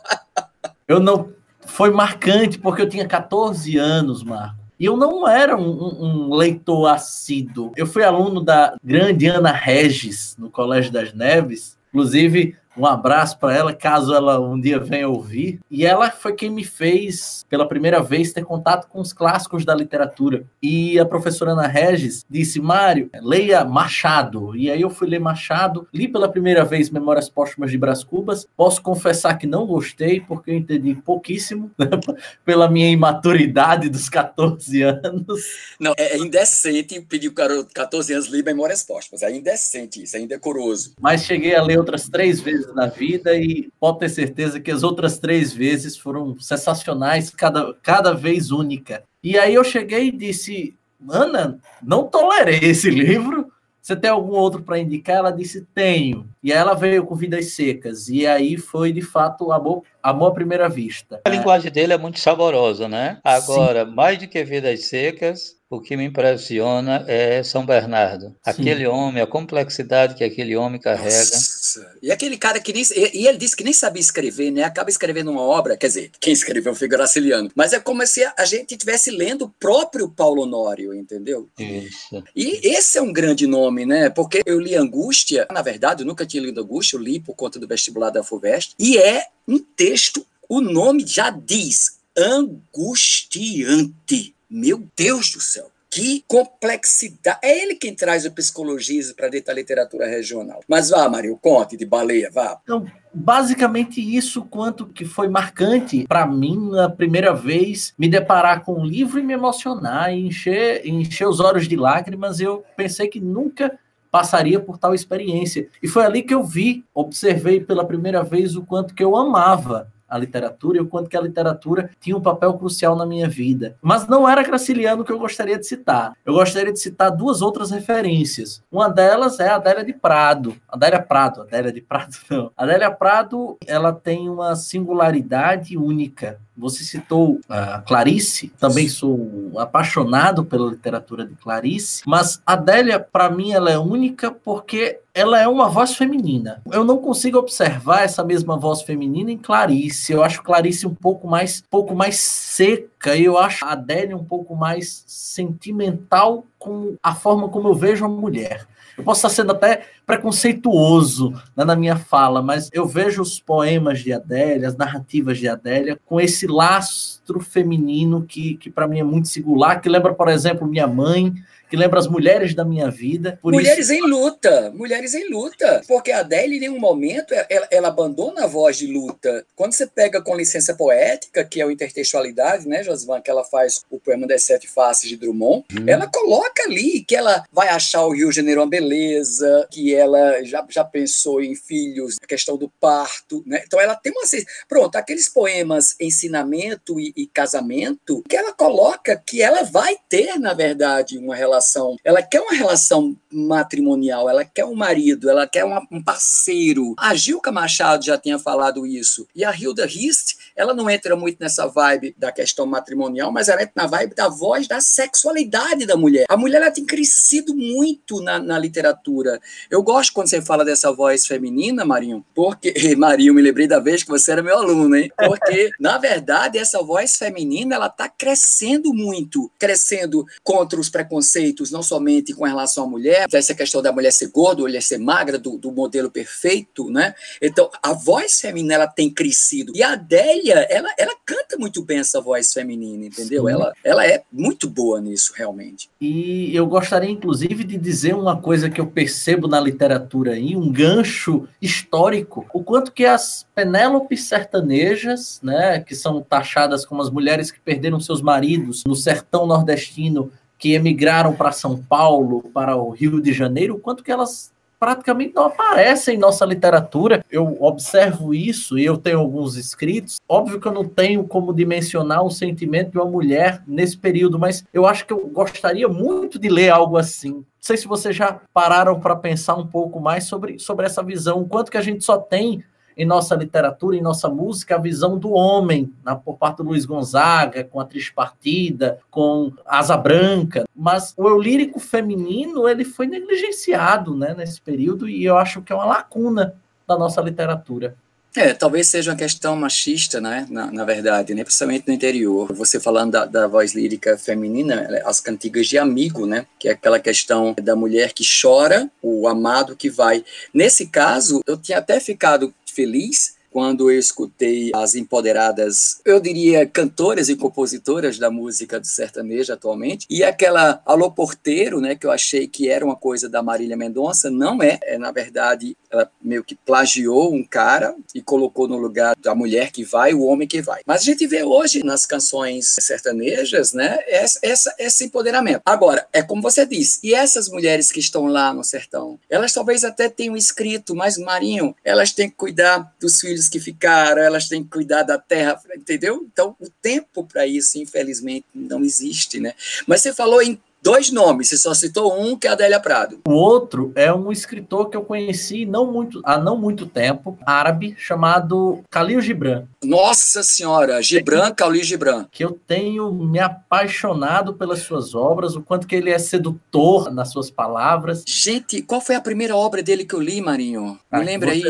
A: Eu não foi marcante, porque eu tinha 14 anos, Marco. E eu não era um, um, leitor assíduo. Eu fui aluno da grande Ana Regis, no Colégio das Neves. Inclusive, um abraço para ela, caso ela um dia venha ouvir. E ela foi quem me fez, pela primeira vez, ter contato com os clássicos da literatura. E a professora Ana Regis disse: Mário, leia Machado. E aí eu fui ler Machado, li pela primeira vez Memórias Póstumas de Brás Cubas. Posso confessar que não gostei, porque eu entendi pouquíssimo, né? [LAUGHS] pela minha imaturidade dos 14 anos.
B: Não, é indecente pedir o 14 anos ler Memórias Póstumas. É indecente isso, é indecoroso.
A: Mas cheguei a ler outras três vezes vezes na vida e pode ter certeza que as outras três vezes foram sensacionais, cada, cada vez única. E aí eu cheguei e disse, Ana, não tolerei esse [LAUGHS] livro. Você tem algum outro para indicar? Ela disse, tenho. E aí ela veio com Vidas Secas. E aí foi, de fato, amor, amor à primeira vista.
C: A linguagem dele é muito saborosa, né? Agora, Sim. mais do que Vidas Secas, o que me impressiona é São Bernardo. Sim. Aquele homem, a complexidade que aquele homem carrega. Nossa.
B: E aquele cara que nem. E ele disse que nem sabia escrever, né? Acaba escrevendo uma obra, quer dizer, quem escreveu foi Graciliano. Mas é como se a gente estivesse lendo o próprio Paulo Honório, entendeu?
C: Isso.
B: E esse é um grande nome, né? Porque eu li Angústia, na verdade, eu nunca tinha lido Angústia, eu li por conta do vestibular da FUVEST, e é um texto, o nome já diz, angustiante meu Deus do céu! Que complexidade. É ele quem traz o psicologismo para dentro da literatura regional. Mas vá, Mario, conte de baleia, vá.
A: Então, basicamente isso quanto que foi marcante para mim na primeira vez me deparar com um livro e me emocionar e encher, encher os olhos de lágrimas. Eu pensei que nunca passaria por tal experiência. E foi ali que eu vi, observei pela primeira vez o quanto que eu amava a literatura e o quanto que a literatura tinha um papel crucial na minha vida. Mas não era Graciliano que eu gostaria de citar. Eu gostaria de citar duas outras referências. Uma delas é a Adélia de Prado. Adélia Prado, Adélia de Prado [LAUGHS] não. Adélia Prado, ela tem uma singularidade única você citou a Clarice, também sou apaixonado pela literatura de Clarice, mas Adélia, para mim, ela é única porque ela é uma voz feminina. Eu não consigo observar essa mesma voz feminina em Clarice. Eu acho Clarice um pouco mais, pouco mais seca e eu acho a Adélia um pouco mais sentimental com a forma como eu vejo a mulher. Eu posso estar sendo até preconceituoso né, na minha fala, mas eu vejo os poemas de Adélia, as narrativas de Adélia, com esse lastro feminino que, que para mim é muito singular, que lembra, por exemplo, minha mãe, que lembra as mulheres da minha vida.
B: mulheres isso... em luta, mulheres em luta. Porque a Adélia, em nenhum momento, ela, ela, abandona a voz de luta. Quando você pega com licença poética, que é o intertextualidade, né, Josvan, que ela faz o poema das Sete Faces de Drummond, hum. ela coloca ali que ela vai achar o Rio de Janeiro uma beleza, que ela já, já pensou em filhos, a questão do parto, né? Então ela tem uma. Pronto, aqueles poemas ensinamento e, e casamento, que ela coloca que ela vai ter, na verdade, uma relação relação, ela quer uma relação matrimonial, ela quer um marido, ela quer um parceiro. A Gilca Machado já tinha falado isso. E a Hilda Hist, ela não entra muito nessa vibe da questão matrimonial, mas ela entra na vibe da voz da sexualidade da mulher. A mulher ela tem crescido muito na, na literatura. Eu gosto quando você fala dessa voz feminina, Marinho, porque. [LAUGHS] Marinho, me lembrei da vez que você era meu aluno, hein? Porque, [LAUGHS] na verdade, essa voz feminina ela está crescendo muito crescendo contra os preconceitos, não somente com relação à mulher, essa questão da mulher ser gorda, mulher ser magra, do, do, modelo perfeito, né? Então, a voz feminina, ela tem crescido. E a Adélia, ela, ela canta muito bem essa voz feminina, entendeu? Ela, ela é muito boa nisso, realmente.
A: E eu gostaria, inclusive, de dizer uma coisa que eu percebo na literatura aí, um gancho histórico, o quanto que as Penélopes sertanejas, né, que são taxadas como as mulheres que perderam seus maridos no sertão nordestino que emigraram para São Paulo, para o Rio de Janeiro, quanto que elas praticamente não aparecem em nossa literatura. Eu observo isso e eu tenho alguns escritos. Óbvio que eu não tenho como dimensionar o sentimento de uma mulher nesse período, mas eu acho que eu gostaria muito de ler algo assim. Não sei se vocês já pararam para pensar um pouco mais sobre, sobre essa visão, o quanto que a gente só tem em nossa literatura, em nossa música, a visão do homem, né, por parte do Luiz Gonzaga, com a Triste Partida, com Asa Branca, mas o eu lírico feminino ele foi negligenciado né, nesse período e eu acho que é uma lacuna da nossa literatura.
B: É, talvez seja uma questão machista, né? Na, na verdade, né? principalmente no interior. Você falando da, da, voz lírica feminina, as cantigas de amigo, né? Que é aquela questão da mulher que chora, o amado que vai. Nesse caso, eu tinha até ficado feliz quando eu escutei as empoderadas, eu diria, cantoras e compositoras da música do sertanejo atualmente, e aquela Alô Porteiro, né, que eu achei que era uma coisa da Marília Mendonça, não é, é na verdade, ela meio que plagiou um cara e colocou no lugar da mulher que vai, o homem que vai. Mas a gente vê hoje nas canções sertanejas, né, essa, essa, esse empoderamento. Agora, é como você disse, e essas mulheres que estão lá no sertão, elas talvez até tenham escrito, mas Marinho, elas têm que cuidar dos filhos que ficaram, elas têm que cuidar da terra, entendeu? Então, o tempo para isso, infelizmente, não existe, né? Mas você falou em dois nomes, você só citou um, que é a Adélia Prado.
A: O outro é um escritor que eu conheci não muito, há não muito tempo, árabe, chamado Khalil Gibran.
B: Nossa Senhora, Gibran, Khalil Gibran.
A: Que eu tenho me apaixonado pelas suas obras, o quanto que ele é sedutor nas suas palavras.
B: Gente, qual foi a primeira obra dele que eu li, Marinho? Me ah, lembra aí.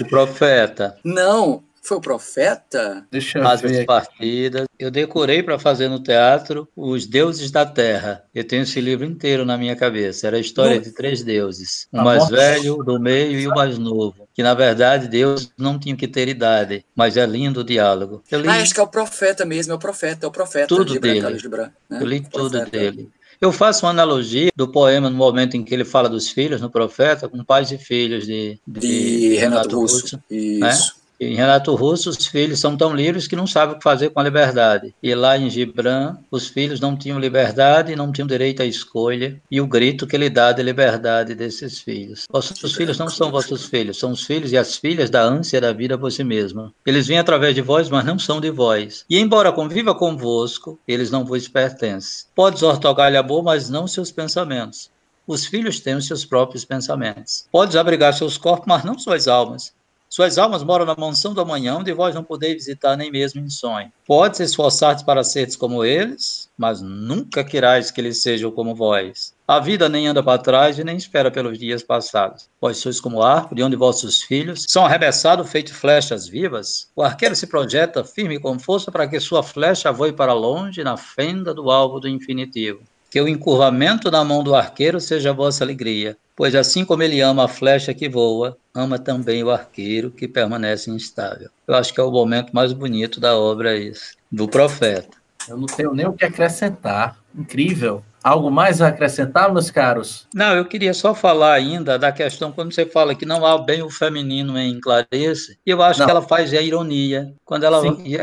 C: O Profeta.
B: Não, foi o Profeta?
C: Deixa eu As ver. partidas. Eu decorei para fazer no teatro Os Deuses da Terra. Eu tenho esse livro inteiro na minha cabeça. Era a história de três deuses: o mais velho, o do meio e o mais novo. Que na verdade Deus não tinha que ter idade, mas é lindo o diálogo.
B: Eu li... Ah, acho que é o Profeta mesmo, é o Profeta, é o Profeta.
C: Tudo de dele. De Bran, né? Eu li tudo dele. Eu faço uma analogia do poema no momento em que ele fala dos filhos, no profeta, com pais e filhos de,
B: de, de Renato, Renato Russo. Russo
C: né? Isso. Né? Em Renato Russo, os filhos são tão livres que não sabem o que fazer com a liberdade. E lá em Gibran, os filhos não tinham liberdade não tinham direito à escolha. E o grito que ele dá de liberdade desses filhos. Vossos filhos não são vossos filhos, são os filhos e as filhas da ânsia da vida por si mesma. Eles vêm através de vós, mas não são de vós. E embora conviva convosco, eles não vos pertencem. Podes ortogar-lhe a boa, mas não seus pensamentos. Os filhos têm os seus próprios pensamentos. Podes abrigar seus corpos, mas não suas almas. Suas almas moram na mansão do amanhã, onde vós não podeis visitar nem mesmo em sonho. Podes esforçar-te para seres como eles, mas nunca querais que eles sejam como vós. A vida nem anda para trás e nem espera pelos dias passados. Vós sois como arco, de onde vossos filhos são arremessados feito flechas vivas. O arqueiro se projeta firme com força para que sua flecha voe para longe na fenda do alvo do infinitivo. Que o encurvamento da mão do arqueiro seja a vossa alegria, pois assim como ele ama a flecha que voa, ama também o arqueiro que permanece instável. Eu acho que é o momento mais bonito da obra esse, do profeta.
A: Eu não tenho nem o que acrescentar. Incrível. Algo mais a acrescentar, meus caros?
C: Não, eu queria só falar ainda da questão quando você fala que não há bem o feminino em Clarice. Eu acho não. que ela faz a ironia. Quando ela,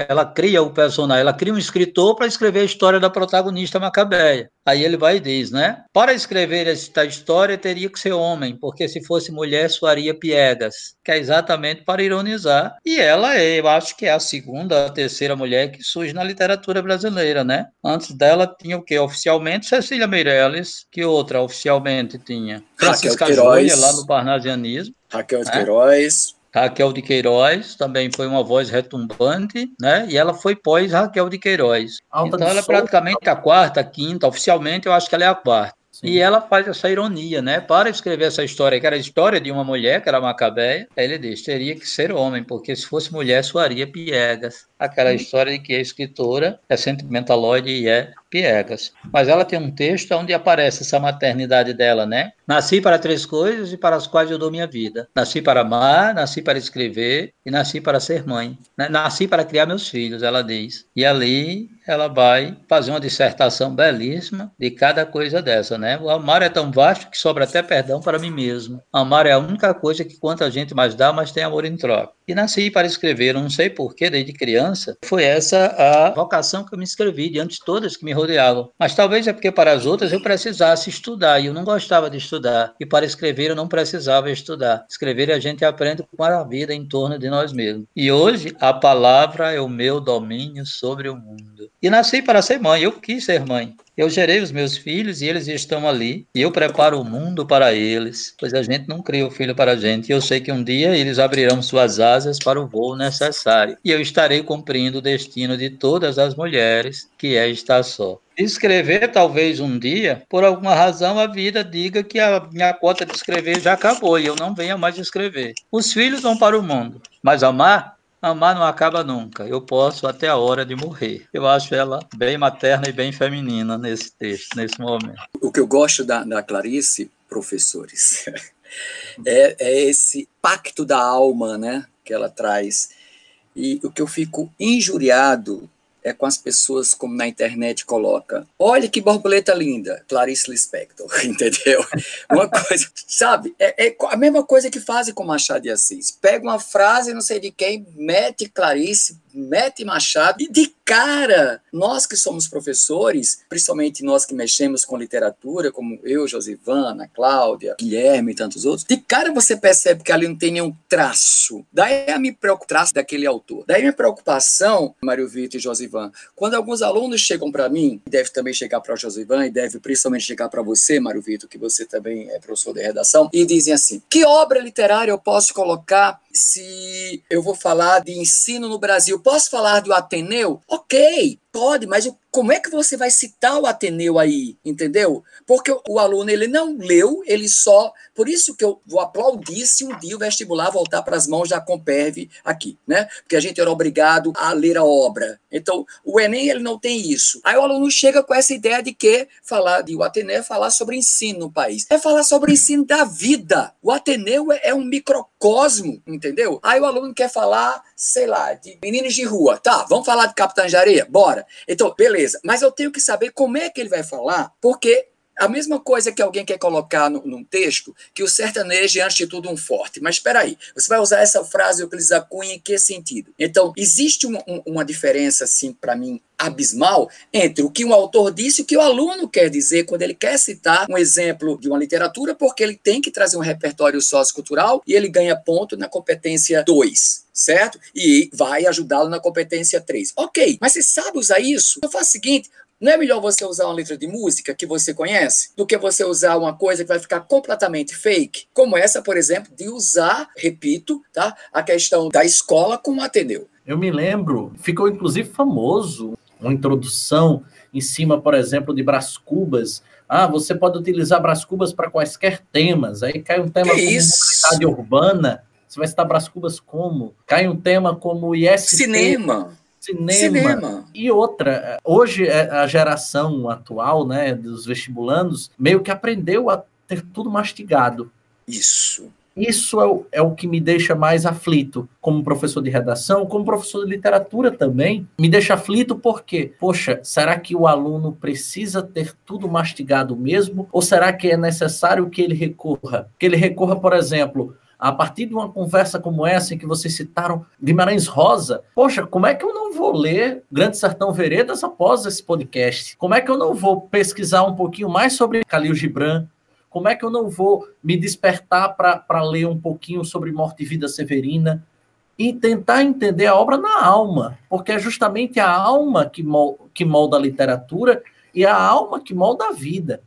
C: ela cria o personagem, ela cria um escritor para escrever a história da protagonista Macabeia. Aí ele vai e diz, né? Para escrever esta história teria que ser homem, porque se fosse mulher soaria piegas, que é exatamente para ironizar. E ela, eu acho que é a segunda, a terceira mulher que surge na literatura brasileira, né? Antes dela tinha o quê? Oficialmente Cecília Meirelles, que outra oficialmente tinha? Francisca Joia, lá no Parnasianismo.
B: Raquel de né? Queiroz.
C: Raquel de Queiroz também foi uma voz retumbante, né? E ela foi pós Raquel de Queiroz. Alta então ela é praticamente a quarta, a quinta, oficialmente eu acho que ela é a quarta. Sim. E ela faz essa ironia, né? Para escrever essa história, que era a história de uma mulher, que era Macabeia, ele diz: teria que ser homem, porque se fosse mulher, soaria piegas. Aquela história de que a escritora é sentimentaloide e é piegas. Mas ela tem um texto onde aparece essa maternidade dela, né? Nasci para três coisas e para as quais eu dou minha vida. Nasci para amar, nasci para escrever e nasci para ser mãe. Né? Nasci para criar meus filhos, ela diz. E ali ela vai fazer uma dissertação belíssima de cada coisa dessa, né? O amar é tão vasto que sobra até perdão para mim mesmo. Amar é a única coisa que quanto a gente mais dá, mais tem amor em troca. E nasci para escrever, não sei porquê, desde criança, foi essa a vocação que eu me inscrevi diante de todas que me rodeavam. Mas talvez é porque para as outras eu precisasse estudar e eu não gostava de estudar. E para escrever eu não precisava estudar. Escrever a gente aprende com a vida em torno de nós mesmos. E hoje a palavra é o meu domínio sobre o mundo. E nasci para ser mãe, eu quis ser mãe. Eu gerei os meus filhos e eles estão ali. E eu preparo o mundo para eles, pois a gente não cria o filho para a gente. E eu sei que um dia eles abrirão suas asas para o voo necessário. E eu estarei cumprindo o destino de todas as mulheres, que é estar só. Escrever, talvez um dia, por alguma razão, a vida diga que a minha cota de escrever já acabou e eu não venha mais escrever. Os filhos vão para o mundo, mas amar Amar não acaba nunca. Eu posso até a hora de morrer. Eu acho ela bem materna e bem feminina nesse texto, nesse momento.
B: O que eu gosto da, da Clarice, professores, [LAUGHS] é, é esse pacto da alma, né, que ela traz. E o que eu fico injuriado é com as pessoas como na internet coloca. Olha que borboleta linda, Clarice Lispector, [LAUGHS] entendeu? Uma coisa, sabe? É, é, a mesma coisa que fazem com Machado de Assis. Pega uma frase, não sei de quem, mete Clarice, mete machado e de cara, nós que somos professores, principalmente nós que mexemos com literatura, como eu, Josivana, Cláudia, Guilherme e tantos outros, de cara você percebe que ali não tem nenhum traço. Daí a me preocupação daquele autor. Daí a minha preocupação, Mário Vitor e Josivan, quando alguns alunos chegam para mim, deve também chegar para o Josivan e deve principalmente chegar para você, Mário Vitor, que você também é professor de redação, e dizem assim: que obra literária eu posso colocar se eu vou falar de ensino no Brasil? Posso falar do Ateneu? Ok, pode, mas o como é que você vai citar o Ateneu aí, entendeu? Porque o aluno ele não leu, ele só. Por isso que eu vou aplaudir se um dia o vestibular voltar para as mãos da Comperv aqui, né? Porque a gente era obrigado a ler a obra. Então, o Enem ele não tem isso. Aí o aluno chega com essa ideia de que falar de o Ateneu é falar sobre ensino no país. É falar sobre o ensino da vida. O Ateneu é, é um microcosmo, entendeu? Aí o aluno quer falar, sei lá, de meninos de rua. Tá, vamos falar de Capitã de Areia? Bora. Então, beleza beleza. Mas eu tenho que saber como é que ele vai falar, porque a mesma coisa que alguém quer colocar no, num texto, que o sertanejo é, antes de tudo, um forte. Mas espera aí, você vai usar essa frase Euclides da Cunha em que sentido? Então, existe um, um, uma diferença, assim, para mim, abismal entre o que um autor disse e o que o aluno quer dizer quando ele quer citar um exemplo de uma literatura, porque ele tem que trazer um repertório sociocultural e ele ganha ponto na competência 2 certo? E vai ajudá-lo na competência 3. Ok, mas você sabe usar isso? Eu faço o seguinte: não é melhor você usar uma letra de música que você conhece do que você usar uma coisa que vai ficar completamente fake, como essa, por exemplo, de usar, repito, tá, a questão da escola com o Ateneu.
A: Eu me lembro, ficou inclusive famoso uma introdução em cima, por exemplo, de Brás Cubas. Ah, você pode utilizar Brás Cubas para quaisquer temas. Aí cai um tema que como isso? mobilidade urbana. Você vai citar Brás Cubas como? Cai um tema como IST.
B: Cinema
A: Cinema. Cinema. E outra, hoje é, a geração atual, né, dos vestibulandos, meio que aprendeu a ter tudo mastigado.
B: Isso.
A: Isso é o, é o que me deixa mais aflito, como professor de redação, como professor de literatura também. Me deixa aflito porque, poxa, será que o aluno precisa ter tudo mastigado mesmo? Ou será que é necessário que ele recorra? Que ele recorra, por exemplo, a partir de uma conversa como essa, em que vocês citaram Guimarães Rosa, poxa, como é que eu não vou ler Grande Sertão Veredas após esse podcast? Como é que eu não vou pesquisar um pouquinho mais sobre Khalil Gibran? Como é que eu não vou me despertar para ler um pouquinho sobre Morte e Vida Severina? E tentar entender a obra na alma, porque é justamente a alma que molda a literatura e a alma que molda a vida.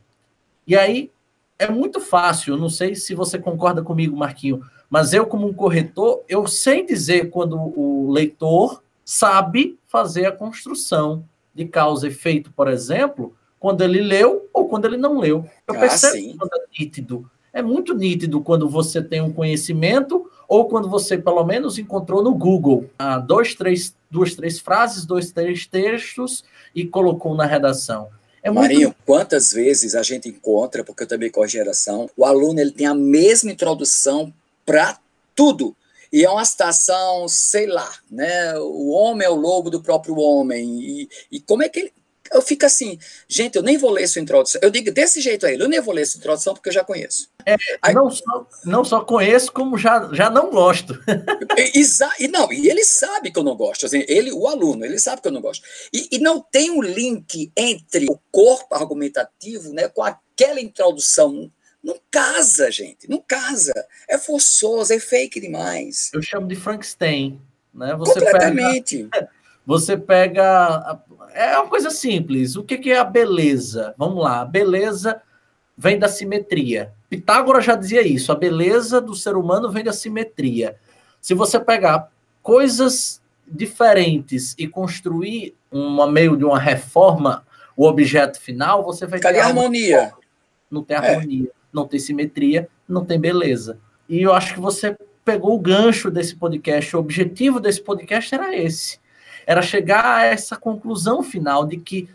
A: E aí, é muito fácil, não sei se você concorda comigo, Marquinho, mas eu, como um corretor, eu sei dizer quando o leitor sabe fazer a construção de causa e efeito, por exemplo, quando ele leu ou quando ele não leu. Eu ah, percebo sim. quando é nítido. É muito nítido quando você tem um conhecimento ou quando você, pelo menos, encontrou no Google ah, dois, três, duas, três frases, dois, três textos e colocou na redação.
B: É. Marinho, quantas vezes a gente encontra, porque eu também a geração, o aluno ele tem a mesma introdução para tudo. E é uma citação, sei lá, né? O homem é o lobo do próprio homem. E, e como é que ele eu fico assim, gente, eu nem vou ler sua introdução. Eu digo desse jeito aí, eu nem vou ler sua introdução porque eu já conheço.
A: É, aí, não, só, não só conheço, como já, já não gosto. [LAUGHS]
B: Exa e não, e ele sabe que eu não gosto. Assim, ele, o aluno, ele sabe que eu não gosto. E, e não tem um link entre o corpo argumentativo né, com aquela introdução. Não casa, gente, não casa. É forçoso, é fake demais.
A: Eu chamo de Frankenstein. Né?
B: Você Completamente.
A: Pega, você pega é uma coisa simples. O que, é a beleza? Vamos lá. A beleza vem da simetria. Pitágoras já dizia isso. A beleza do ser humano vem da simetria. Se você pegar coisas diferentes e construir uma meio de uma reforma, o objeto final, você vai
B: Cadê ter. harmonia?
A: Não tem harmonia, é. não tem simetria, não tem beleza. E eu acho que você pegou o gancho desse podcast. O objetivo desse podcast era esse era chegar a essa conclusão final de que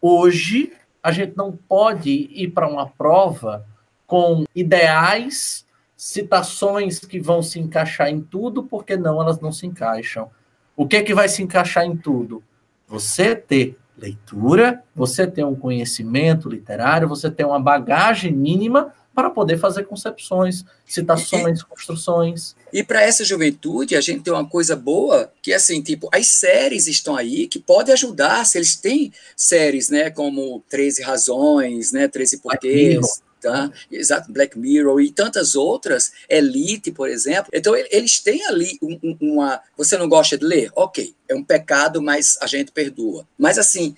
A: hoje a gente não pode ir para uma prova com ideais, citações que vão se encaixar em tudo, porque não, elas não se encaixam. O que é que vai se encaixar em tudo? Você ter leitura, você ter um conhecimento literário, você ter uma bagagem mínima para poder fazer concepções, citações, e, construções.
B: E para essa juventude, a gente tem uma coisa boa, que é assim, tipo, as séries estão aí que podem ajudar, se eles têm séries, né, como 13 Razões, né, 13 Porquês, tá? Exato, Black Mirror e tantas outras, Elite, por exemplo. Então, eles têm ali uma. Você não gosta de ler? Ok, é um pecado, mas a gente perdoa. Mas assim.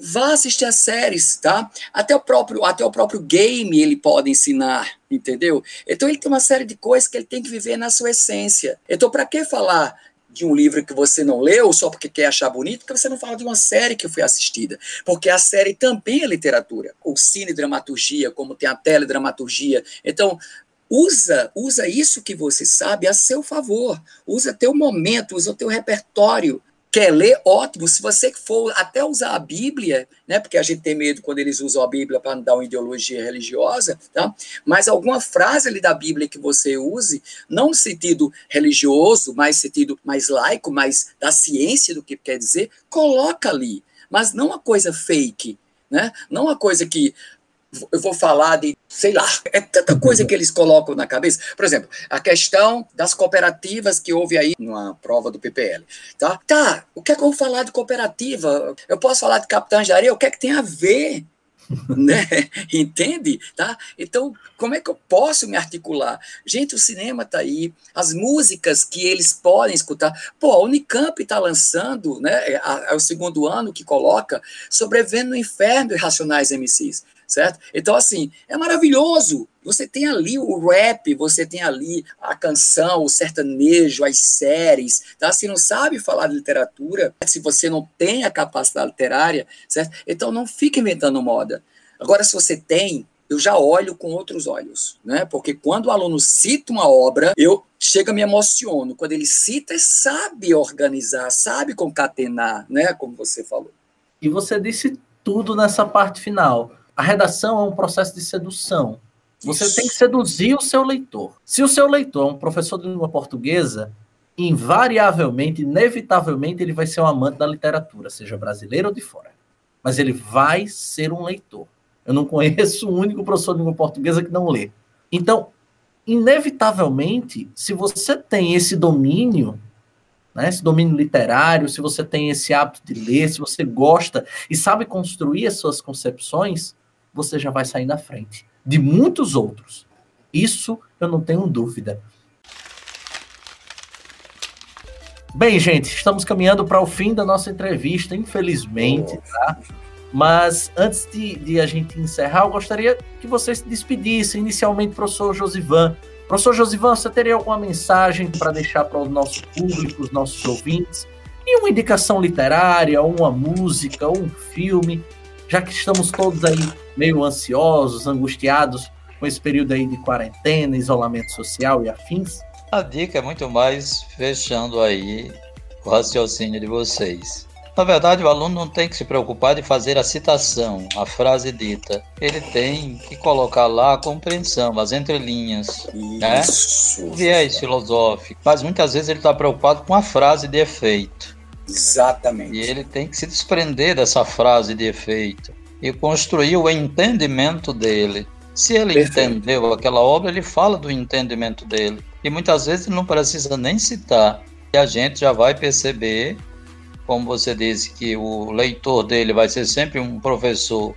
B: Vá assistir as séries, tá? Até o próprio, até o próprio game ele pode ensinar, entendeu? Então ele tem uma série de coisas que ele tem que viver na sua essência. Então para que falar de um livro que você não leu só porque quer achar bonito, porque você não fala de uma série que foi assistida. Porque a série também é literatura. O cine dramaturgia, como tem a teledramaturgia. Então, usa, usa isso que você sabe a seu favor. Usa teu momento, usa o teu repertório Quer ler? Ótimo. Se você for até usar a Bíblia, né, porque a gente tem medo quando eles usam a Bíblia para dar uma ideologia religiosa, tá? mas alguma frase ali da Bíblia que você use, não no sentido religioso, mas sentido mais laico, mais da ciência do que quer dizer, coloca ali. Mas não uma coisa fake, né? não uma coisa que eu vou falar de, sei lá, é tanta coisa que eles colocam na cabeça. Por exemplo, a questão das cooperativas que houve aí numa prova do PPL. Tá? Tá, o que é que eu vou falar de cooperativa? Eu posso falar de capitães de areia? O que é que tem a ver? [LAUGHS] né? Entende? Tá? Então, como é que eu posso me articular? Gente, o cinema tá aí, as músicas que eles podem escutar. Pô, a Unicamp está lançando, né? É, é o segundo ano que coloca Sobrevivendo no Inferno e Racionais MCs certo? Então, assim, é maravilhoso. Você tem ali o rap, você tem ali a canção, o sertanejo, as séries, tá? Se não sabe falar de literatura, se você não tem a capacidade literária, certo? Então não fique inventando moda. Agora, se você tem, eu já olho com outros olhos, né? Porque quando o aluno cita uma obra, eu chega me emociono. Quando ele cita, sabe organizar, sabe concatenar, né? Como você falou.
A: E você disse tudo nessa parte final a redação é um processo de sedução. Você Isso. tem que seduzir o seu leitor. Se o seu leitor é um professor de língua portuguesa, invariavelmente, inevitavelmente, ele vai ser um amante da literatura, seja brasileiro ou de fora. Mas ele vai ser um leitor. Eu não conheço um único professor de língua portuguesa que não lê. Então, inevitavelmente, se você tem esse domínio, né, esse domínio literário, se você tem esse hábito de ler, se você gosta e sabe construir as suas concepções, você já vai sair na frente de muitos outros. Isso eu não tenho dúvida. Bem, gente, estamos caminhando para o fim da nossa entrevista, infelizmente, tá? Mas antes de, de, a gente encerrar, eu gostaria que você se despedisse inicialmente, professor Josivan. Professor Josivan, você teria alguma mensagem para deixar para o nosso público, os nossos ouvintes? E uma indicação literária, uma música, um filme, já que estamos todos aí meio ansiosos, angustiados com esse período aí de quarentena, isolamento social e afins?
C: A dica é muito mais fechando aí o raciocínio de vocês. Na verdade, o aluno não tem que se preocupar de fazer a citação, a frase dita. Ele tem que colocar lá a compreensão, as entrelinhas, né? o viés filosófico. Mas muitas vezes ele está preocupado com a frase de efeito.
B: Exatamente.
C: E ele tem que se desprender dessa frase de efeito e construir o entendimento dele. Se ele Perfeito. entendeu aquela obra, ele fala do entendimento dele. E muitas vezes ele não precisa nem citar. E a gente já vai perceber, como você disse, que o leitor dele vai ser sempre um professor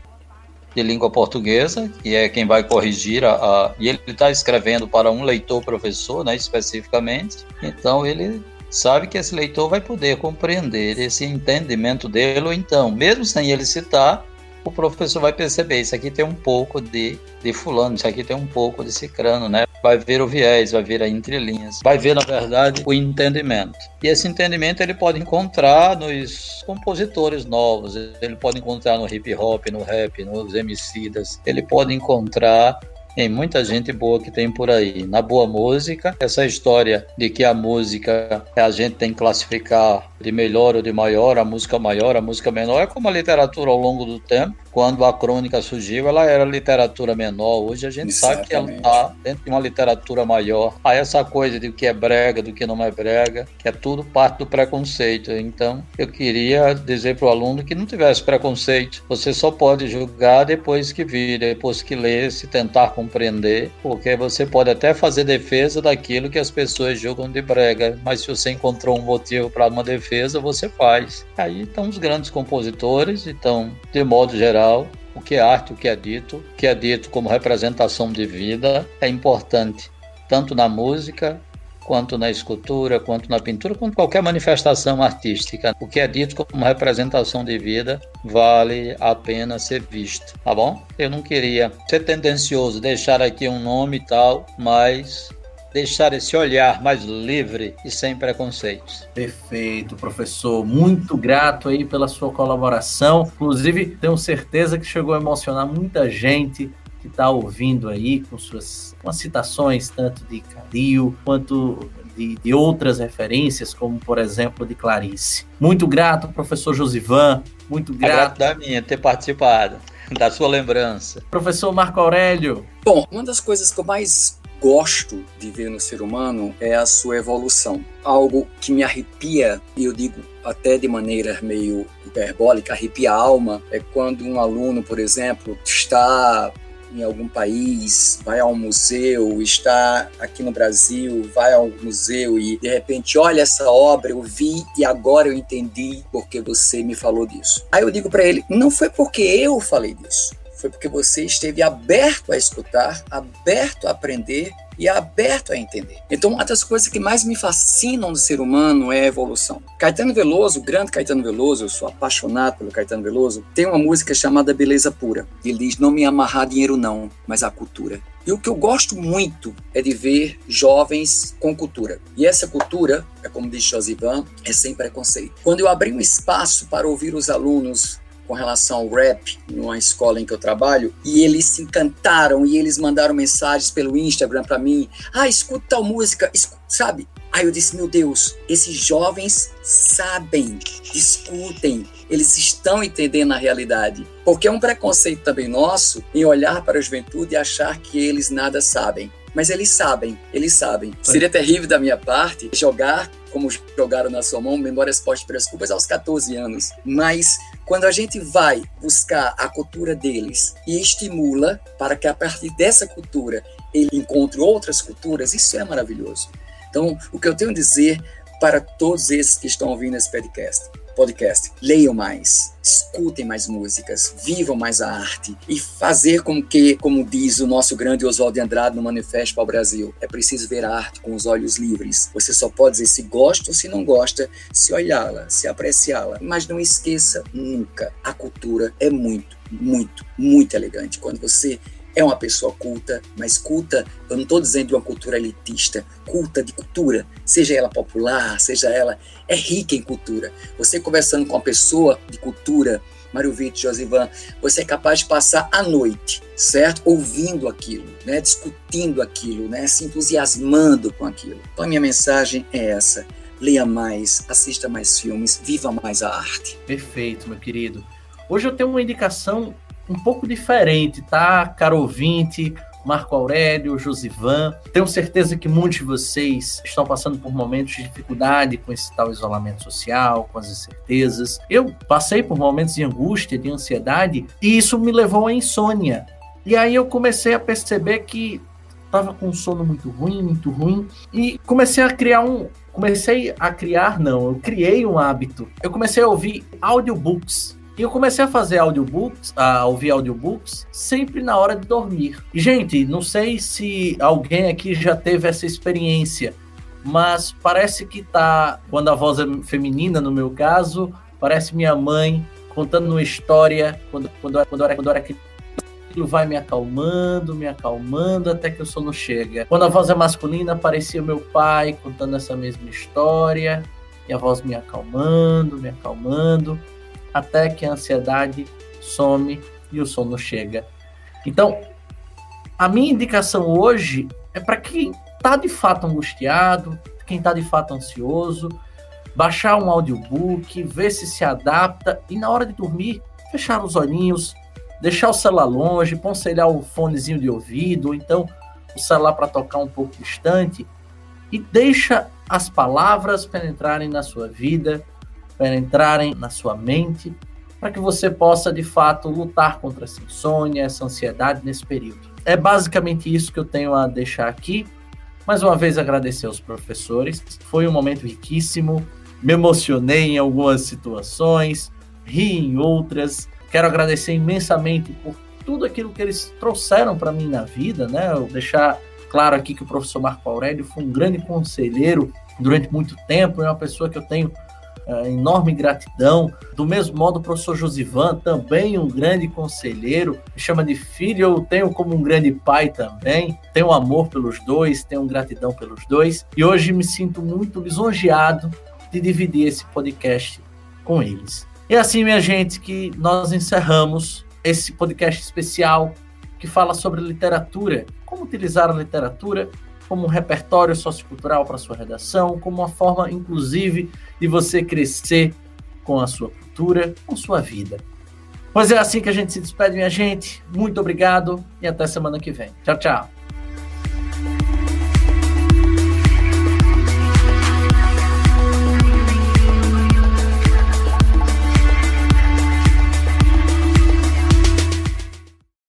C: de língua portuguesa, que é quem vai corrigir a, a e ele está escrevendo para um leitor professor, né, especificamente. Então ele sabe que esse leitor vai poder compreender esse entendimento dele, ou então, mesmo sem ele citar, o professor vai perceber, isso aqui tem um pouco de, de fulano, isso aqui tem um pouco de cicrano, né? Vai ver o viés, vai ver a entrelinhas, vai ver, na verdade, o entendimento. E esse entendimento ele pode encontrar nos compositores novos, ele pode encontrar no hip hop, no rap, nos MCs, ele pode encontrar tem muita gente boa que tem por aí. Na boa música, essa história de que a música a gente tem que classificar de melhor ou de maior, a música maior, a música menor, é como a literatura ao longo do tempo. Quando a crônica surgiu, ela era literatura menor. Hoje a gente sabe que ela está dentro de uma literatura maior. Aí essa coisa de o que é brega, do que não é brega, que é tudo parte do preconceito. Então, eu queria dizer para o aluno que não tivesse preconceito. Você só pode julgar depois que vir, depois que ler, se tentar compreender, porque você pode até fazer defesa daquilo que as pessoas julgam de brega, mas se você encontrou um motivo para uma defesa, você faz. Aí estão os grandes compositores, então, de modo geral, o que é arte, o que é dito, o que é dito como representação de vida é importante, tanto na música, quanto na escultura, quanto na pintura, quanto qualquer manifestação artística. O que é dito como representação de vida vale a pena ser visto, tá bom? Eu não queria ser tendencioso, deixar aqui um nome e tal, mas deixar esse olhar mais livre e sem preconceitos.
A: Perfeito, professor. Muito grato aí pela sua colaboração. Inclusive, tenho certeza que chegou a emocionar muita gente que está ouvindo aí com suas com citações tanto de Calil quanto de, de, outras referências, como por exemplo de Clarice. Muito grato, professor Josivan. Muito grato.
C: da minha ter participado, [LAUGHS] da sua lembrança.
A: Professor Marco Aurélio.
B: Bom, uma das coisas que eu mais gosto de ver no ser humano é a sua evolução. Algo que me arrepia, e eu digo até de maneira meio hiperbólica, arrepia a alma, é quando um aluno, por exemplo, está em algum país, vai ao museu, está aqui no Brasil, vai ao museu e de repente olha essa obra, eu vi e agora eu entendi porque você me falou disso. Aí eu digo para ele, não foi porque eu falei disso, foi porque você esteve aberto a escutar, aberto a aprender e aberto a entender. Então, uma das coisas que mais me fascinam no ser humano é a evolução. Caetano Veloso, o grande Caetano Veloso, eu sou apaixonado pelo Caetano Veloso, tem uma música chamada Beleza Pura. Ele diz: Não me amarrar dinheiro, não, mas a cultura. E o que eu gosto muito é de ver jovens com cultura. E essa cultura, é como diz Josivan, é sem preconceito. Quando eu abri um espaço para ouvir os alunos com relação ao rap numa escola em que eu trabalho e eles se encantaram e eles mandaram mensagens pelo Instagram para mim. Ah, escuta tal música, sabe? Aí eu disse, meu Deus, esses jovens sabem, discutem, eles estão entendendo a realidade. Porque é um preconceito também nosso em olhar para a juventude e achar que eles nada sabem. Mas eles sabem, eles sabem. Seria terrível da minha parte jogar como jogaram na sua mão, Memórias Pós Desculpas, aos 14 anos. Mas quando a gente vai buscar a cultura deles e estimula para que a partir dessa cultura ele encontre outras culturas, isso é maravilhoso. Então, o que eu tenho a dizer para todos esses que estão ouvindo esse podcast, podcast. Leiam mais, escutem mais músicas, vivam mais a arte e fazer com que, como diz o nosso grande Oswaldo de Andrade no Manifesto para o Brasil, é preciso ver a arte com os olhos livres. Você só pode dizer se gosta ou se não gosta, se olhá-la, se apreciá-la. Mas não esqueça nunca, a cultura é muito, muito, muito elegante. Quando você é uma pessoa culta, mas culta, eu não estou dizendo de uma cultura elitista, culta de cultura, seja ela popular, seja ela, é rica em cultura. Você conversando com uma pessoa de cultura, Mário Vitor, Josivan, você é capaz de passar a noite, certo? Ouvindo aquilo, né? discutindo aquilo, né? se entusiasmando com aquilo. Então a minha mensagem é essa. Leia mais, assista mais filmes, viva mais a arte.
A: Perfeito, meu querido. Hoje eu tenho uma indicação um pouco diferente, tá, caro ouvinte? Marco Aurélio, Josivan. Tenho certeza que muitos de vocês estão passando por momentos de dificuldade com esse tal isolamento social, com as incertezas. Eu passei por momentos de angústia, de ansiedade, e isso me levou à insônia. E aí eu comecei a perceber que estava com um sono muito ruim, muito ruim, e comecei a criar um. Comecei a criar, não, eu criei um hábito. Eu comecei a ouvir audiobooks e eu comecei a fazer audiobooks, a ouvir audiobooks, sempre na hora de dormir. Gente, não sei se alguém aqui já teve essa experiência, mas parece que tá, quando a voz é feminina, no meu caso, parece minha mãe contando uma história, quando, quando, quando, era, quando era aquilo vai me acalmando, me acalmando até que o sono chega. Quando a voz é masculina, parecia meu pai contando essa mesma história, e a voz me acalmando, me acalmando até que a ansiedade some e o sono chega. Então, a minha indicação hoje é para quem está de fato angustiado, quem está de fato ansioso, baixar um audiobook, ver se se adapta e na hora de dormir, fechar os olhinhos, deixar o celular longe, poncelhar o fonezinho de ouvido, ou então o celular para tocar um pouco distante, e deixa as palavras penetrarem na sua vida, penetrarem na sua mente, para que você possa de fato lutar contra essa insônia, essa ansiedade nesse período. É basicamente isso que eu tenho a deixar aqui. Mais uma vez agradecer aos professores, foi um momento riquíssimo, me emocionei em algumas situações, ri em outras. Quero agradecer imensamente por tudo aquilo que eles trouxeram para mim na vida, né? Eu deixar claro aqui que o professor Marco Aurélio foi um grande conselheiro durante muito tempo, é uma pessoa que eu tenho é, enorme gratidão. Do mesmo modo, o professor Josivan, também um grande conselheiro, me chama de filho, eu tenho como um grande pai também. Tenho amor pelos dois, tenho gratidão pelos dois. E hoje me sinto muito lisonjeado de dividir esse podcast com eles. E assim, minha gente, que nós encerramos esse podcast especial que fala sobre literatura, como utilizar a literatura como um repertório sociocultural para sua redação, como uma forma, inclusive, de você crescer com a sua cultura, com sua vida. Pois é assim que a gente se despede, minha gente. Muito obrigado e até semana que vem. Tchau, tchau.